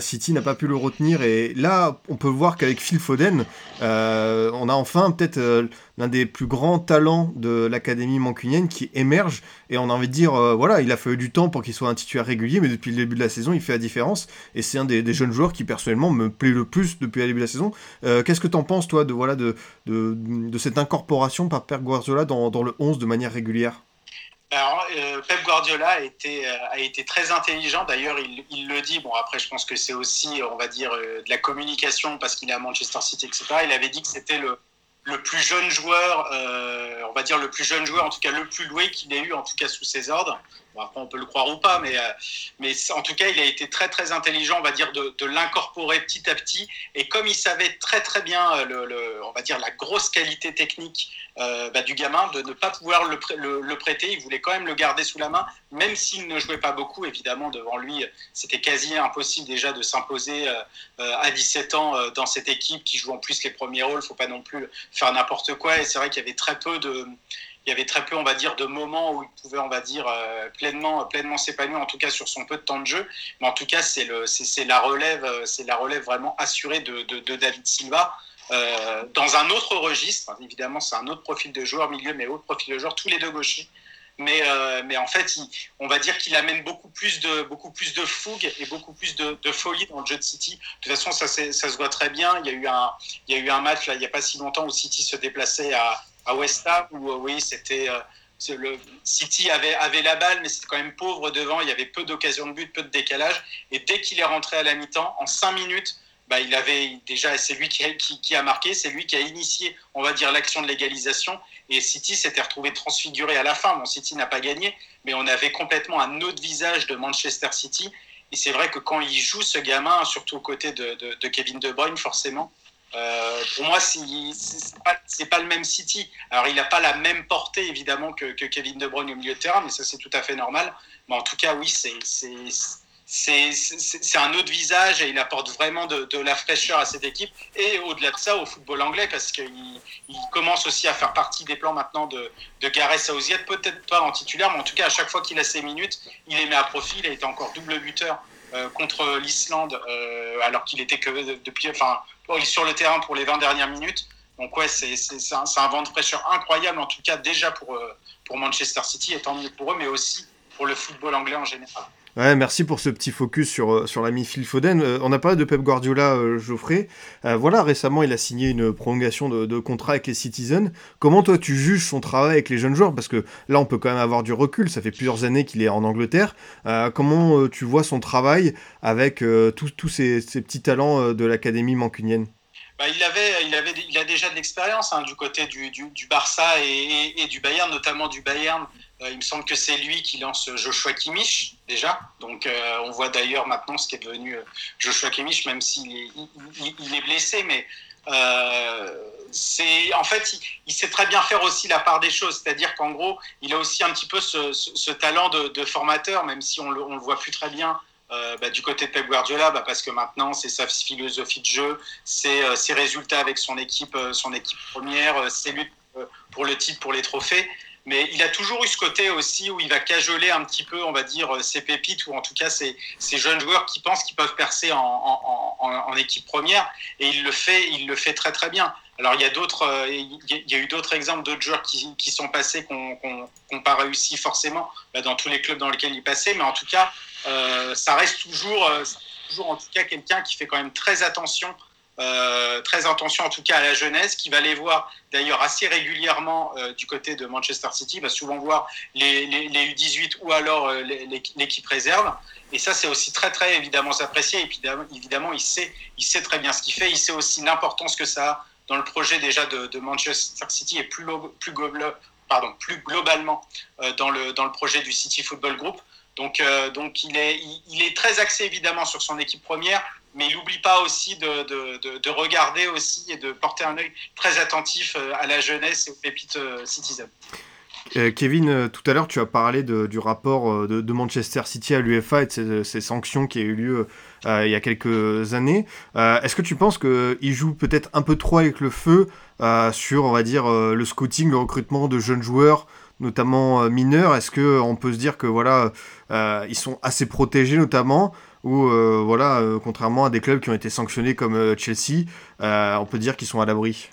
City n'a pas pu le retenir, et là on peut voir qu'avec Phil Foden, on a enfin peut-être l'un des plus grands talents de l'académie mancunienne qui émerge. Et on a envie de dire, euh, voilà, il a fallu du temps pour qu'il soit un titulaire régulier, mais depuis le début de la saison, il fait la différence. Et c'est un des, jeunes joueurs qui, personnellement, me plaît le plus depuis le début de la saison. Euh, qu'est-ce que tu en penses, toi, de, voilà, de, de, cette incorporation par Pep Guardiola dans, dans le 11 de manière régulière? Alors, euh, Pep Guardiola a été, a été très intelligent. D'ailleurs, il, il, le dit. Bon, après, je pense que c'est aussi, on va dire, de la communication parce qu'il est à Manchester City, etc. Il avait dit que c'était le, le plus jeune joueur, euh, on va dire le plus jeune joueur, en tout cas le plus loué qu'il ait eu, en tout cas sous ses ordres. Après, on peut le croire ou pas, mais, euh, mais en tout cas, il a été très très intelligent, on va dire, de, l'incorporer petit à petit. Et comme il savait très très bien, euh, on va dire, la grosse qualité technique euh, bah, du gamin, de ne pas pouvoir le, le, prêter, il voulait quand même le garder sous la main, même s'il ne jouait pas beaucoup. Évidemment, devant lui, c'était quasi impossible déjà de s'imposer à 17 ans dans cette équipe qui joue en plus les premiers rôles. Il ne faut pas non plus faire n'importe quoi. Et c'est vrai qu'il y avait très peu de il y avait très peu, on va dire, de moments où il pouvait, on va dire, euh, pleinement, pleinement s'épanouir, en tout cas sur son peu de temps de jeu. Mais en tout cas, c'est la relève, euh, c'est la relève vraiment assurée de, de, David Silva. Euh, dans un autre registre, évidemment, c'est un autre profil de joueur, milieu, mais autre profil de joueur, tous les deux gauchers. Mais, mais en fait, on va dire qu'il amène beaucoup plus, de, beaucoup plus de fougue et beaucoup plus de, folie dans le jeu de City. De toute façon, ça, ça se voit très bien. Il y, a eu un, il y a eu un match, là, il n'y a pas si longtemps, où City se déplaçait à, à West Ham où euh, oui, c'était euh, le City avait, avait la balle, mais c'était quand même pauvre devant. Il y avait peu d'occasions de but, peu de décalage. Et dès qu'il est rentré à la mi-temps, en cinq minutes, bah, il avait déjà, c'est lui qui a, marqué, c'est lui qui a initié, on va dire, l'action de légalisation. Et City s'était retrouvé transfiguré à la fin. Bon, City n'a pas gagné, mais on avait complètement un autre visage de Manchester City. Et c'est vrai que quand il joue ce gamin, surtout aux côtés de Kevin De Bruyne, forcément, euh, pour moi, c'est pas, pas le même City. Alors, il n'a pas la même portée, évidemment, que, Kevin De Bruyne au milieu de terrain, mais ça, c'est tout à fait normal. Mais en tout cas, oui, c'est un autre visage et il apporte vraiment de, la fraîcheur à cette équipe. Et au-delà de ça, au football anglais, parce qu'il il commence aussi à faire partie des plans maintenant de, de Gareth Southgate, peut-être pas en titulaire, mais en tout cas, à chaque fois qu'il a ses minutes, il les met à profit. Il a été encore double buteur euh, contre l'Islande, euh, alors qu'il était que depuis, enfin, sur le terrain pour les 20 dernières minutes. Donc ouais, c'est un, un, vent de fraîcheur incroyable, en tout cas déjà pour, euh, pour Manchester City, et tant mieux pour eux, mais aussi pour le football anglais en général. Merci pour ce petit focus sur, euh, l'ami Phil Foden. Euh, on a parlé de Pep Guardiola, euh, Geoffrey. voilà, récemment, il a signé une prolongation de, contrat avec les Citizens. Comment toi, tu juges son travail avec les jeunes joueurs? Parce que là, on peut quand même avoir du recul. Ça fait plusieurs années qu'il est en Angleterre. comment tu vois son travail avec tous ces, petits talents de l'académie mancunienne? Bah, il, avait, il, avait, il a déjà de l'expérience hein, du côté du, Barça et, du Bayern, notamment du Bayern. Euh, il me semble que c'est lui qui lance Joshua Kimmich déjà. Donc euh, on voit d'ailleurs maintenant ce qui est devenu euh, Joshua Kimmich, même s'il est, il, est blessé, mais c'est en fait il, sait très bien faire aussi la part des choses. C'est-à-dire qu'en gros, il a aussi un petit peu ce, talent de, formateur, même si on le, le voit plus très bien bah, du côté de Pep Guardiola, bah, parce que maintenant c'est sa philosophie de jeu, c'est ses résultats avec son équipe, son équipe première, ses luttes pour le titre, pour les trophées. Mais il a toujours eu ce côté aussi où il va cajoler un petit peu, on va dire, ses pépites ou en tout cas ces, jeunes joueurs qui pensent qu'ils peuvent percer en, équipe première. Et il le fait, il le fait très très bien. Alors il y a d'autres, il y a eu d'autres exemples d'autres joueurs qui, sont passés, qui n'ont pas réussi forcément bah, dans tous les clubs dans lesquels ils passaient. Mais en tout cas, euh, ça reste toujours, euh, toujours en tout cas quelqu'un qui fait quand même très attention euh, très attention en tout cas à la jeunesse, qui va les voir d'ailleurs assez régulièrement du côté de Manchester City, va souvent voir les, les, les U18 ou alors l'équipe réserve. Et ça, c'est aussi très très évidemment apprécié. Et puis évidemment, il sait, il sait très bien ce qu'il fait. Il sait aussi l'importance que ça a dans le projet déjà de, Manchester City et plus, plus globalement dans, le, dans le projet du City Football Group. Donc, donc il, est, il, est très axé évidemment sur son équipe première, mais il n'oublie pas aussi de, de, de, regarder aussi et de porter un œil très attentif à la jeunesse et aux pépites citizen. Kevin, tout à l'heure, tu as parlé du rapport de, Manchester City à l'UFA et de ces, sanctions qui ont eu lieu il y a quelques années. Est-ce que tu penses qu'il joue peut-être un peu trop avec le feu sur, on va dire, le scouting, le recrutement de jeunes joueurs notamment mineurs Est-ce qu'on peut se dire que voilà, ils sont assez protégés notamment ou voilà, contrairement à des clubs qui ont été sanctionnés comme Chelsea, on peut dire qu'ils sont à l'abri?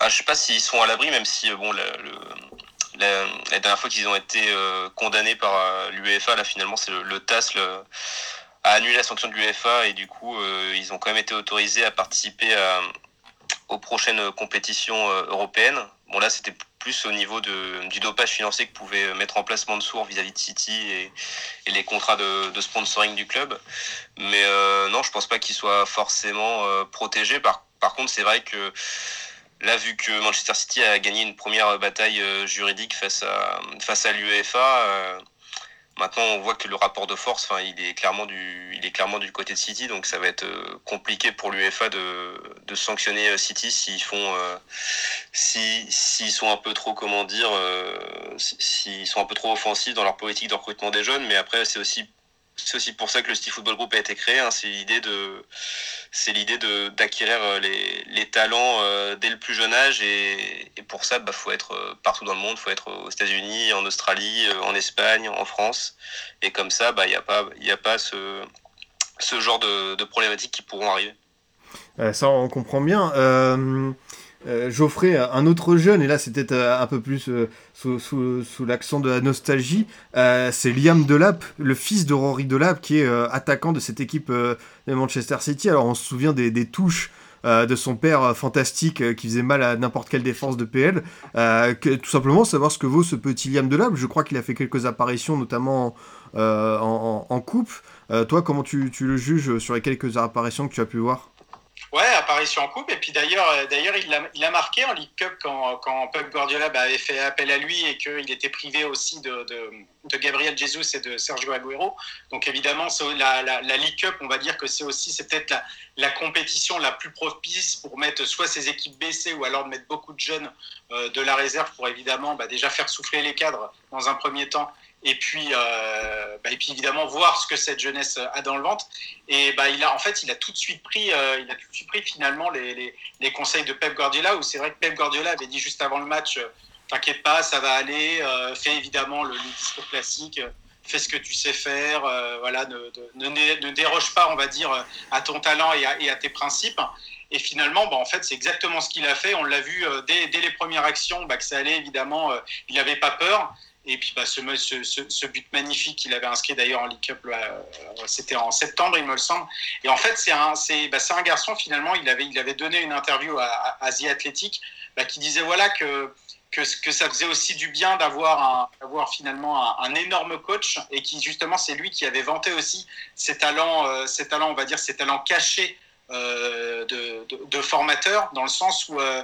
Ah, Je sais pas s'ils sont à l'abri, même si bon, la, dernière fois qu'ils ont été euh, condamnés par euh, l'UEFA, là finalement c'est le, TAS a annulé la sanction de l'UEFA et du coup euh, ils ont quand même été autorisés à participer aux prochaines compétitions européennes. Bon là c'était plus au niveau de, du dopage financier que pouvait mettre en place Mansour vis-à-vis de City et, les contrats de, sponsoring du club. Mais non, je pense pas qu'ils soient forcément protégés. Par, par contre, c'est vrai que Là, vu que Manchester City a gagné une première bataille euh, juridique face à, face à l'UEFA, euh, maintenant on voit que le rapport de force, enfin, il est clairement du, il est clairement du côté de City, donc ça va être euh, compliqué pour l'UEFA de, de sanctionner City s'ils font, si, s'ils sont un peu trop, comment dire, s'ils sont un peu trop offensifs dans leur politique de recrutement des jeunes. Mais après, c'est aussi c'est aussi pour ça que le City Football Group a été créé. Hein. C'est l'idée de, c'est l'idée de d'acquérir euh, les, les, talents euh, dès le plus jeune âge et, pour ça, bah, faut être euh, partout dans le monde. Faut être aux États-Unis, en Australie, en Espagne, en France. Et comme ça, bah, il n'y a pas, il a pas ce, ce genre de, problématiques qui pourront arriver. ça, on comprend bien. Geoffrey, un autre jeune, et là c'était euh, un peu plus euh, sous, l'accent de la nostalgie, c'est Liam Delap, le fils de Rory Delap, qui est attaquant de cette équipe de Manchester City. Alors on se souvient des, touches de son père fantastique qui faisait mal à n'importe quelle défense de PL. Tout simplement savoir ce que vaut ce petit Liam Delap. Je crois qu'il a fait quelques apparitions, notamment en, coupe. toi, comment tu le juges sur les quelques apparitions que tu as pu voir? Ouais, apparition en coupe. Et puis d'ailleurs, euh, d'ailleurs, il a, marqué en League Cup quand, quand Pep Guardiola bah, avait fait appel à lui et qu'il était privé aussi de, Gabriel Jesus et de Sergio Aguero. Donc évidemment, la, la, League Cup, on va dire que c'est aussi, c'est peut-être la, la, compétition la plus propice pour mettre soit ses équipes baissées ou alors de mettre beaucoup de jeunes euh, de la réserve pour évidemment bah, déjà faire souffler les cadres dans un premier temps et puis, euh, bah, et puis évidemment voir ce que cette jeunesse a dans le ventre. Et bah, il a en fait, il a tout de suite pris, euh, il a tout de suite pris finalement les, les, conseils de Pep Guardiola. Où c'est vrai que Pep Guardiola avait dit juste avant le match, euh, t'inquiète pas, ça va aller. Fais évidemment le, le, classique. Fais ce que tu sais faire, voilà, ne, ne, déroge pas, on va dire, à ton talent et à, et à tes principes. Et finalement, bah, en fait, c'est exactement ce qu'il a fait. On l'a vu dès, dès, les premières actions, bah, que ça allait évidemment. il n'avait pas peur. Et puis bah, ce, ce, but magnifique qu'il avait inscrit d'ailleurs en League Cup, euh, c'était en septembre, il me semble. Et en fait, c'est un, bah, un garçon finalement, il avait, il avait donné une interview à, à The Athletic bah, qui disait voilà que, que, que, ça faisait aussi du bien d'avoir avoir finalement un, énorme coach et qui justement c'est lui qui avait vanté aussi ses talents, euh, ses on va dire ses talents cachés euh, de, de, de, formateur, dans le sens où euh,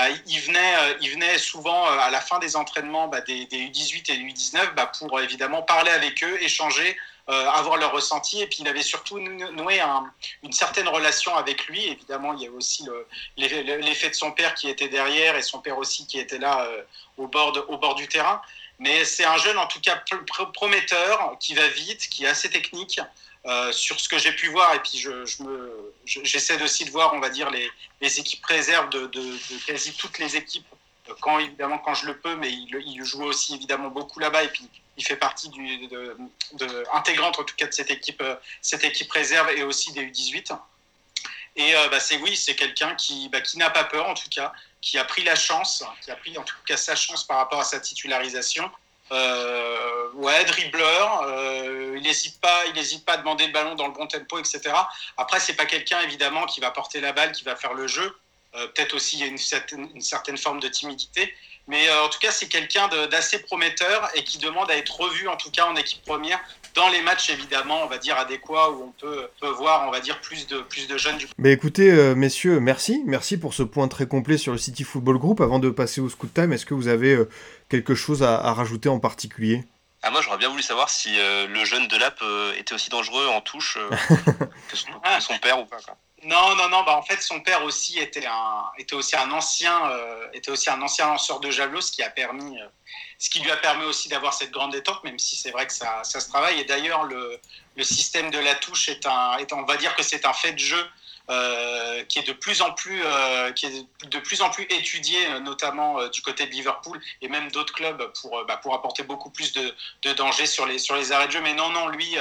bah, il, venait, euh, souvent euh, à la fin des entraînements bah, des, des, U18 et U19 bah, pour euh, évidemment parler avec eux, échanger, avoir leur ressenti. Et puis il avait surtout noué un, une certaine relation avec lui. Évidemment, il y avait aussi l'effet de son père qui était derrière et son père aussi qui était là au bord du terrain. Mais c'est un jeune en tout cas prometteur, qui va vite, qui est assez technique. Euh, sur ce que j'ai pu voir, et puis je, je j'essaie aussi de voir, on va dire, les, les équipes réserves de, quasi toutes les équipes, quand évidemment quand je le peux, mais il, joue aussi évidemment beaucoup là-bas, et puis il fait partie du, de, intégrante en tout cas de cette équipe, cette équipe réserve et aussi des U18. Et euh, bah, c'est oui, c'est quelqu'un qui, bah, qui n'a pas peur en tout cas, qui a pris la chance, qui a pris en tout cas sa chance par rapport à sa titularisation euh, ouais, dribbleur. Euh, il n'hésite pas, il pas à demander le ballon dans le bon tempo, etc. Après, c'est pas quelqu'un évidemment qui va porter la balle, qui va faire le jeu. Euh, Peut-être aussi il y a une certaine forme de timidité. Mais euh, en tout cas, c'est quelqu'un d'assez prometteur et qui demande à être revu, en tout cas en équipe première, dans les matchs évidemment, on va dire adéquats où on peut, peut voir, on va dire plus de plus de jeunes. Mais écoutez, euh, messieurs, merci, merci pour ce point très complet sur le City Football Group. Avant de passer au Scoot Time, est-ce que vous avez euh, quelque chose à, à, rajouter en particulier? Ah, moi, j'aurais bien voulu savoir si le jeune de Lap était aussi dangereux en touche que, son, père ou pas. Quoi. Non, non, non. Bah, en fait, son père aussi était, un, était, aussi, un ancien, euh, était aussi un ancien lanceur de javelot, ce qui, a permis, euh, ce qui lui a permis aussi d'avoir cette grande détente, même si c'est vrai que ça, ça, se travaille. Et d'ailleurs, le, le, système de la touche est un, est, on va dire que c'est un fait de jeu euh, qui est de plus en plus, qui est de plus en plus étudié, notamment du côté de Liverpool et même d'autres clubs pour, bah, pour apporter beaucoup plus de, de danger sur les, sur les arrêts de jeu. Mais non, non, lui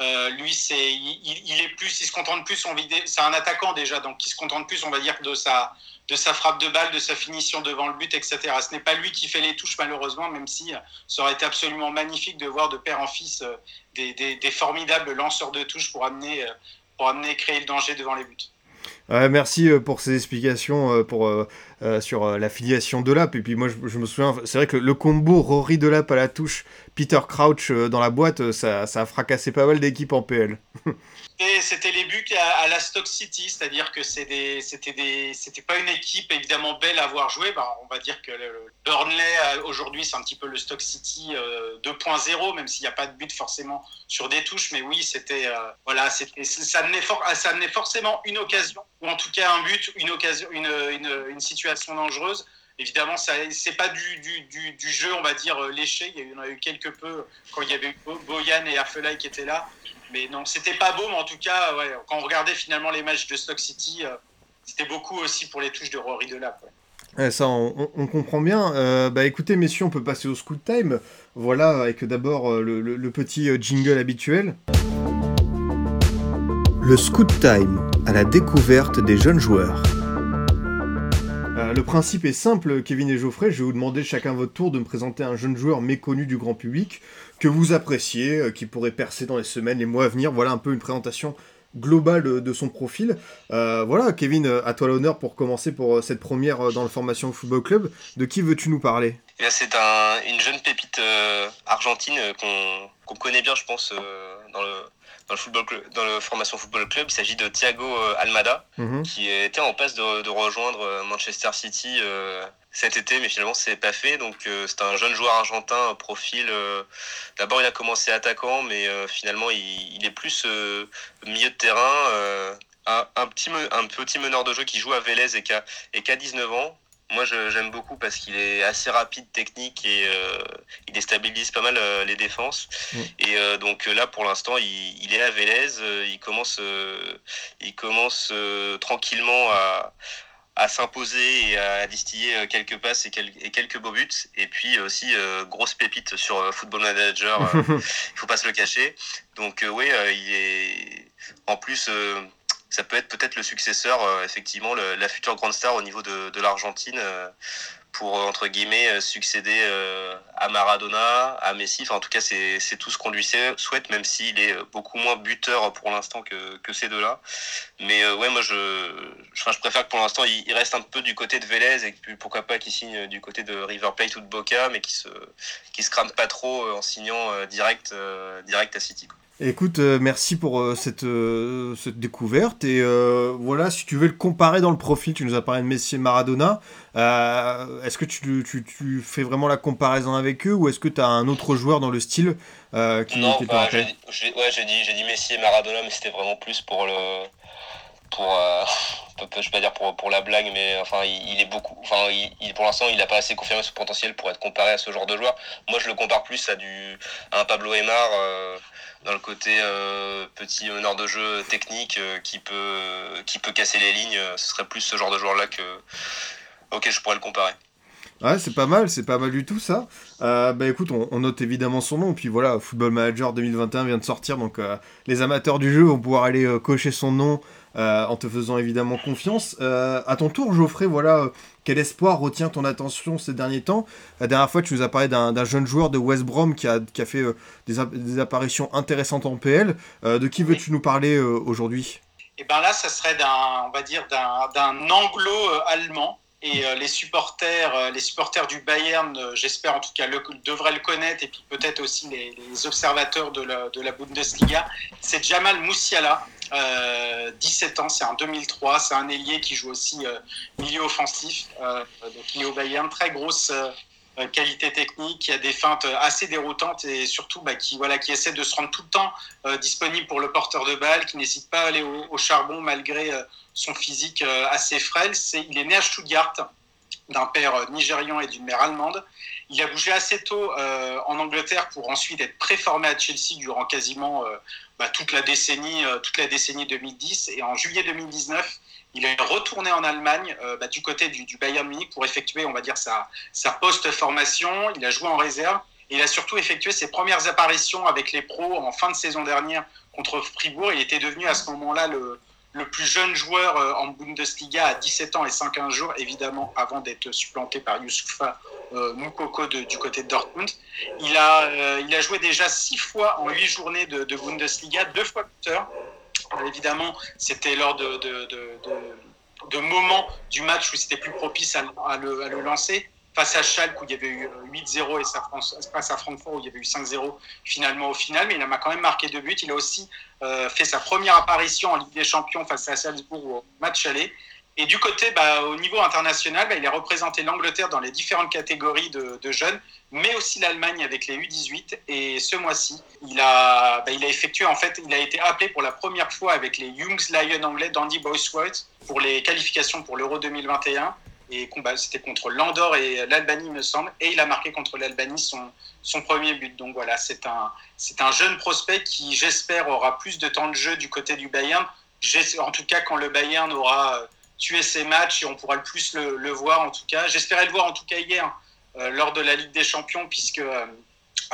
euh, lui, c'est, il, est plus, il se contente plus, c'est un attaquant déjà, donc il se contente plus, on va dire, de sa, de sa frappe de balle, de sa finition devant le but, etc. Ce n'est pas lui qui fait les touches, malheureusement, même si euh, ça aurait été absolument magnifique de voir de père en fils euh, des, des, formidables lanceurs de touches pour amener, pour amener créer le danger devant les buts. merci pour ces explications pour, sur la filiation de l'AP. Et puis moi, je, me souviens, c'est vrai que le combo Rory de l'AP à la touche Peter Crouch euh, dans la boîte, euh, ça, ça a fracassé pas mal d'équipes en PL. C'était les buts à, la Stock City, c'est-à-dire que c'était pas une équipe évidemment belle à voir jouer. Ben, on va dire que le Burnley euh, aujourd'hui c'est un petit peu le Stock City 2.0, même s'il n'y a pas de but forcément sur des touches, mais oui c'était voilà, ça amenait, forcément une occasion ou en tout cas un but, une occasion, une, une situation dangereuse. Évidemment, c'est pas du, du, du, jeu, on va dire, euh, léché. Il y en a eu quelques peu quand il y avait eu Boyan et Affelay qui étaient là. Mais non, c'était pas beau, mais en tout cas, ouais, quand on regardait finalement les matchs de Stock City, euh, c'était beaucoup aussi pour les touches de Rory Delap. Ouais. ça, on, comprend bien. Euh, bah écoutez, messieurs, on peut passer au scoot time. Voilà, avec d'abord le, le, petit jingle habituel. Le scoot time, à la découverte des jeunes joueurs le principe est simple, Kevin et Geoffrey. Je vais vous demander chacun votre tour de me présenter un jeune joueur méconnu du grand public que vous appréciez, euh, qui pourrait percer dans les semaines, les mois à venir. Voilà un peu une présentation globale de, son profil. Euh, voilà, Kevin, à toi l'honneur pour commencer pour euh, cette première dans le Formation Football Club. De qui veux-tu nous parler? Eh C'est une jeune pépite argentine qu'on connaît bien, je pense, dans le dans le, football dans le formation football club. Il s'agit de Thiago euh, Almada, mhm. qui était en passe de, rejoindre euh, Manchester City euh, cet été, mais finalement c'est pas fait. Donc c'est un jeune joueur argentin, profil. D'abord il a commencé attaquant, mais finalement il, est plus milieu de terrain. Un, un, petit, un petit meneur de jeu qui joue à Vélez et qui a, et qui a 19 ans, moi, j'aime beaucoup parce qu'il est assez rapide, technique et euh, il déstabilise pas mal euh, les défenses. Mm. Et euh, donc là, pour l'instant, il, il, est à Vélez. il commence, il commence tranquillement à, à s'imposer et à distiller quelques passes et, et, quelques beaux buts. Et puis aussi, grosse pépite sur Football Manager, il faut pas se le cacher. Donc oui, il est en plus ça peut être peut-être le successeur, euh, effectivement, la future grande star au niveau de, l'Argentine euh, pour, euh, entre guillemets, succéder à Maradona, à Messi. Enfin, en tout cas, c'est tout ce qu'on lui souhaite, même s'il est beaucoup moins buteur pour l'instant que, ces deux-là. Mais ouais, moi, je, je, préfère que pour l'instant, il, reste un peu du côté de Vélez et pourquoi pas qu'il signe du côté de River Plate ou de Boca, mais qui se, qui se crame pas trop en signant direct, direct à City. Écoute, euh, merci pour euh, cette, euh, cette, découverte. Et voilà, si tu veux le comparer dans le profil, tu nous as parlé de Messi et Maradona. est-ce que tu, tu, tu, fais vraiment la comparaison avec eux ou est-ce que tu as un autre joueur dans le style qui Non, bah, j'ai ouais, dit, dit Messi et Maradona, mais c'était vraiment plus pour le. Pour, je vais pas dire pour, pour la blague, mais enfin, il, est beaucoup. Enfin, il, pour l'instant, il n'a pas assez confirmé son potentiel pour être comparé à ce genre de joueur. Moi, je le compare plus à, du, à un Pablo Aymar dans le côté euh, petit meneur de jeu technique euh, qui, peut, qui peut casser les lignes. Ce serait plus ce genre de joueur-là que ok je pourrais le comparer. Ouais, c'est pas mal, c'est pas mal du tout ça. Euh, bah écoute, on, note évidemment son nom, puis voilà, Football Manager 2021 vient de sortir, donc les amateurs du jeu vont pouvoir aller cocher son nom en te faisant évidemment confiance. à ton tour, Geoffrey, voilà, quel espoir retient ton attention ces derniers temps? La dernière fois, tu nous as parlé d'un jeune joueur de West Brom qui a, fait euh, des, apparitions intéressantes en PL. Euh, de qui veux-tu nous parler euh, aujourd'hui? Et eh ben là, ça serait d'un, on va dire, d'un anglo-allemand. Et les supporters, les supporters du Bayern, j'espère en tout cas, devraient le connaître, et puis peut-être aussi les, observateurs de la, de la Bundesliga. C'est Jamal Moussiala, 17 euh, ans, c'est un 2003, c'est un ailier qui joue aussi euh, milieu offensif, euh, donc il est au très grosse, qualité technique, qui a des feintes assez déroutantes et surtout bah, qui, voilà, qui essaie de se rendre tout le temps disponible pour le porteur de balle, qui n'hésite pas à aller au, charbon malgré son physique assez frêle. Il est né à Stuttgart d'un père nigérian et d'une mère allemande. Il a bougé assez tôt euh, en Angleterre pour ensuite être préformé à Chelsea durant quasiment euh, bah, toute, la décennie, euh, toute la décennie 2010. Et en juillet 2019, il est retourné en Allemagne bah, du côté du, Bayern Munich pour effectuer, on va dire, sa, sa post-formation. Il a joué en réserve et il a surtout effectué ses premières apparitions avec les pros en fin de saison dernière contre Fribourg. Il était devenu à ce moment-là le, le plus jeune joueur euh, en Bundesliga à 17 ans et 115 jours, évidemment, avant d'être supplanté par Youssoufa euh, Moukoko du côté de Dortmund. Il a, euh, il a joué déjà six fois en huit journées de, Bundesliga, deux fois buteur. évidemment, c'était lors de, de, moments du match où c'était plus propice à, le, à le lancer face à Schalke où il y avait eu 8-0 euh, et face à Francfort où il y avait eu 5-0 finalement au final, mais il a quand même marqué deux buts. Il a aussi euh, fait sa première apparition en Ligue des Champions face à Salzbourg au match aller. Et du côté, bah, au niveau international, bah, il a représenté l'Angleterre dans les différentes catégories de, jeunes, mais aussi l'Allemagne avec les U18. Et ce mois-ci, il a, bah, il a effectué, en fait, il a été appelé pour la première fois avec les Youngs Lions anglais d'Andy Boysworth pour les qualifications pour l'Euro 2021 et c'était contre l'Andorre et l'Albanie, me semble, et il a marqué contre l'Albanie son, premier but. Donc voilà, c'est un, jeune prospect qui, j'espère, aura plus de temps de jeu du côté du Bayern. En tout cas, quand le Bayern aura euh, tué ses matchs on pourra le plus le, voir, en tout cas. J'espérais le voir, en tout cas, hier, euh, lors de la Ligue des Champions, puisque euh,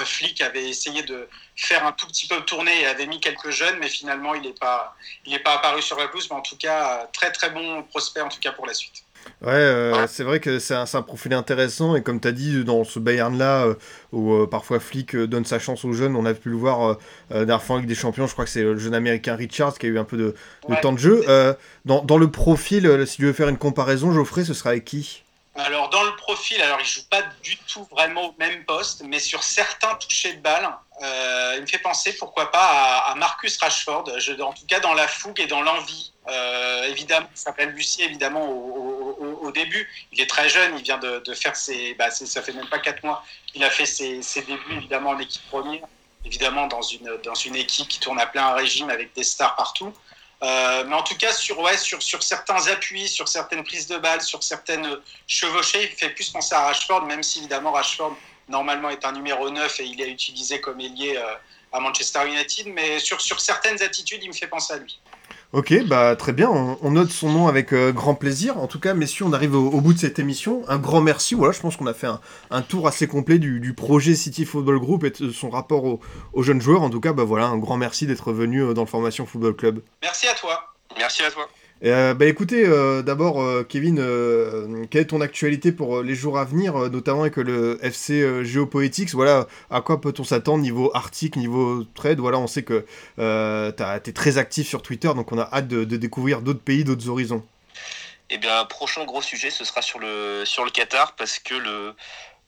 Flick avait essayé de faire un tout petit peu tourner et avait mis quelques jeunes, mais finalement, il n'est pas apparu sur la pelouse. Mais en tout cas, très, très bon prospect, en tout cas, pour la suite. Ouais, euh, c'est vrai que c'est un, un, profil intéressant et comme tu as dit, dans ce Bayern-là, euh, où euh, parfois Flick donne sa chance aux jeunes, on a pu le voir dernière fois avec des champions, je crois que c'est le jeune américain Richards qui a eu un peu de, temps de jeu. Dans, dans, le profil, si tu veux faire une comparaison, Geoffrey, ce sera avec qui? Alors dans le profil, alors il joue pas du tout vraiment au même poste, mais sur certains touchés de balle, il me fait penser pourquoi pas à, Marcus Rashford, je, en tout cas dans la fougue et dans l'envie. Évidemment, il s'appelle Lucie évidemment au, début. Il est très jeune, il vient de, faire ses, bah, ça fait même pas quatre mois. Il a fait ses, débuts évidemment en équipe première, évidemment dans une équipe qui tourne à plein régime avec des stars partout. Euh, mais en tout cas, sur, ouais, sur, certains appuis, sur certaines prises de balles, sur certaines chevauchées, il fait plus penser à Rashford, même si évidemment Rashford, normalement, est un numéro 9 et il est utilisé comme ailier euh, à Manchester United. Mais sur certaines attitudes, il me fait penser à lui. Ok, bah très bien, on, note son nom avec euh, grand plaisir. En tout cas, messieurs, on arrive au, bout de cette émission. Un grand merci. Voilà, je pense qu'on a fait un, tour assez complet du, projet City Football Group et de son rapport aux jeunes joueurs. En tout cas, bah voilà, un grand merci d'être venu euh, dans le Formation Football Club. Merci à toi. Merci à toi. Euh, bah écoutez, euh, d'abord, euh, Kevin, quelle est ton actualité pour les jours à venir, notamment avec le FC Geopoetics Voilà, à quoi peut-on s'attendre niveau article, niveau trade? Voilà, on sait que tu es très actif sur Twitter, donc on a hâte de, découvrir d'autres pays, d'autres horizons. Eh bien, prochain gros sujet, ce sera sur le, Qatar, parce que le,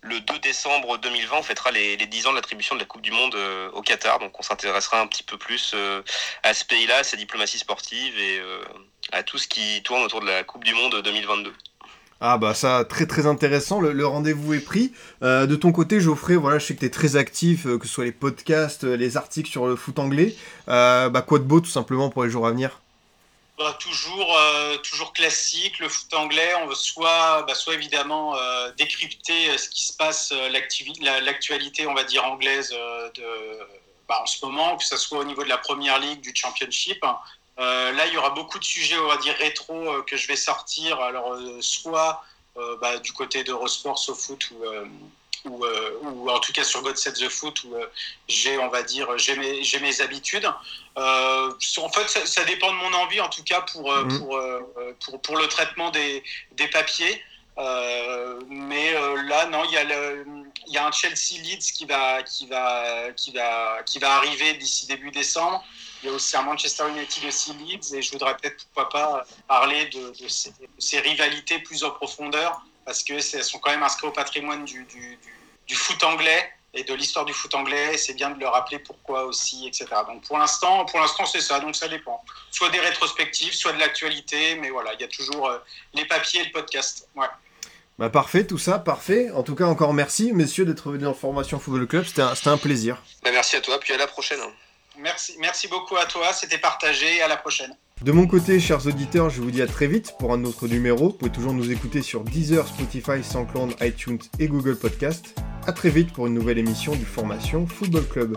le 2 décembre 2020, on fêtera les, les 10 ans de l'attribution de la Coupe du Monde au Qatar. Donc on s'intéressera un petit peu plus à ce pays-là, à sa diplomatie sportive et à tout ce qui tourne autour de la Coupe du Monde 2022. Ah bah ça, très très intéressant, le, rendez-vous est pris. Euh, de ton côté, Geoffrey, voilà, je sais que tu es très actif, euh, que ce soit les podcasts, euh, les articles sur le foot anglais. bah, quoi de beau tout simplement pour les jours à venir? Bah, toujours, toujours classique, le foot anglais, on veut soit, bah, soit évidemment décrypter ce qui se passe, l'actualité, on va dire, anglaise de, bah, en ce moment, que ce soit au niveau de la Première Ligue, du Championship, euh, là, il y aura beaucoup de sujets, on va dire, rétro euh, que je vais sortir. Alors, euh, soit bah, du côté d'Eurosport, foot ou, ou, ou, en tout cas sur God Set the Foot, où j'ai, on va dire, j'ai mes, j'ai mes habitudes. en fait, ça, dépend de mon envie, en tout cas, pour, mmh. pour, pour, pour, le traitement des, des papiers. mais là, non, il y a le, il y a un Chelsea Leeds qui va, qui va, qui va, qui va arriver d'ici début décembre. Il y a aussi un Manchester United aussi Leeds et je voudrais peut-être pourquoi pas parler de, ces, rivalités plus en profondeur parce que elles sont quand même inscrites au patrimoine du, du, foot anglais et de l'histoire du foot anglais. C'est bien de le rappeler pourquoi aussi, etc. Donc pour l'instant, pour l'instant c'est ça. Donc ça dépend. Soit des rétrospectives, soit de l'actualité, mais voilà, il y a toujours euh, les papiers et le podcast. Ouais. Bah parfait, tout ça, parfait. En tout cas, encore merci, messieurs, d'être venus en Formation Football Club. C'était un, un, plaisir. Bah merci à toi, puis à la prochaine. Merci, beaucoup à toi, c'était partagé, à la prochaine. De mon côté, chers auditeurs, je vous dis à très vite pour un autre numéro. Vous pouvez toujours nous écouter sur Deezer, Spotify, SoundCloud, iTunes et Google Podcast. À très vite pour une nouvelle émission du Formation Football Club.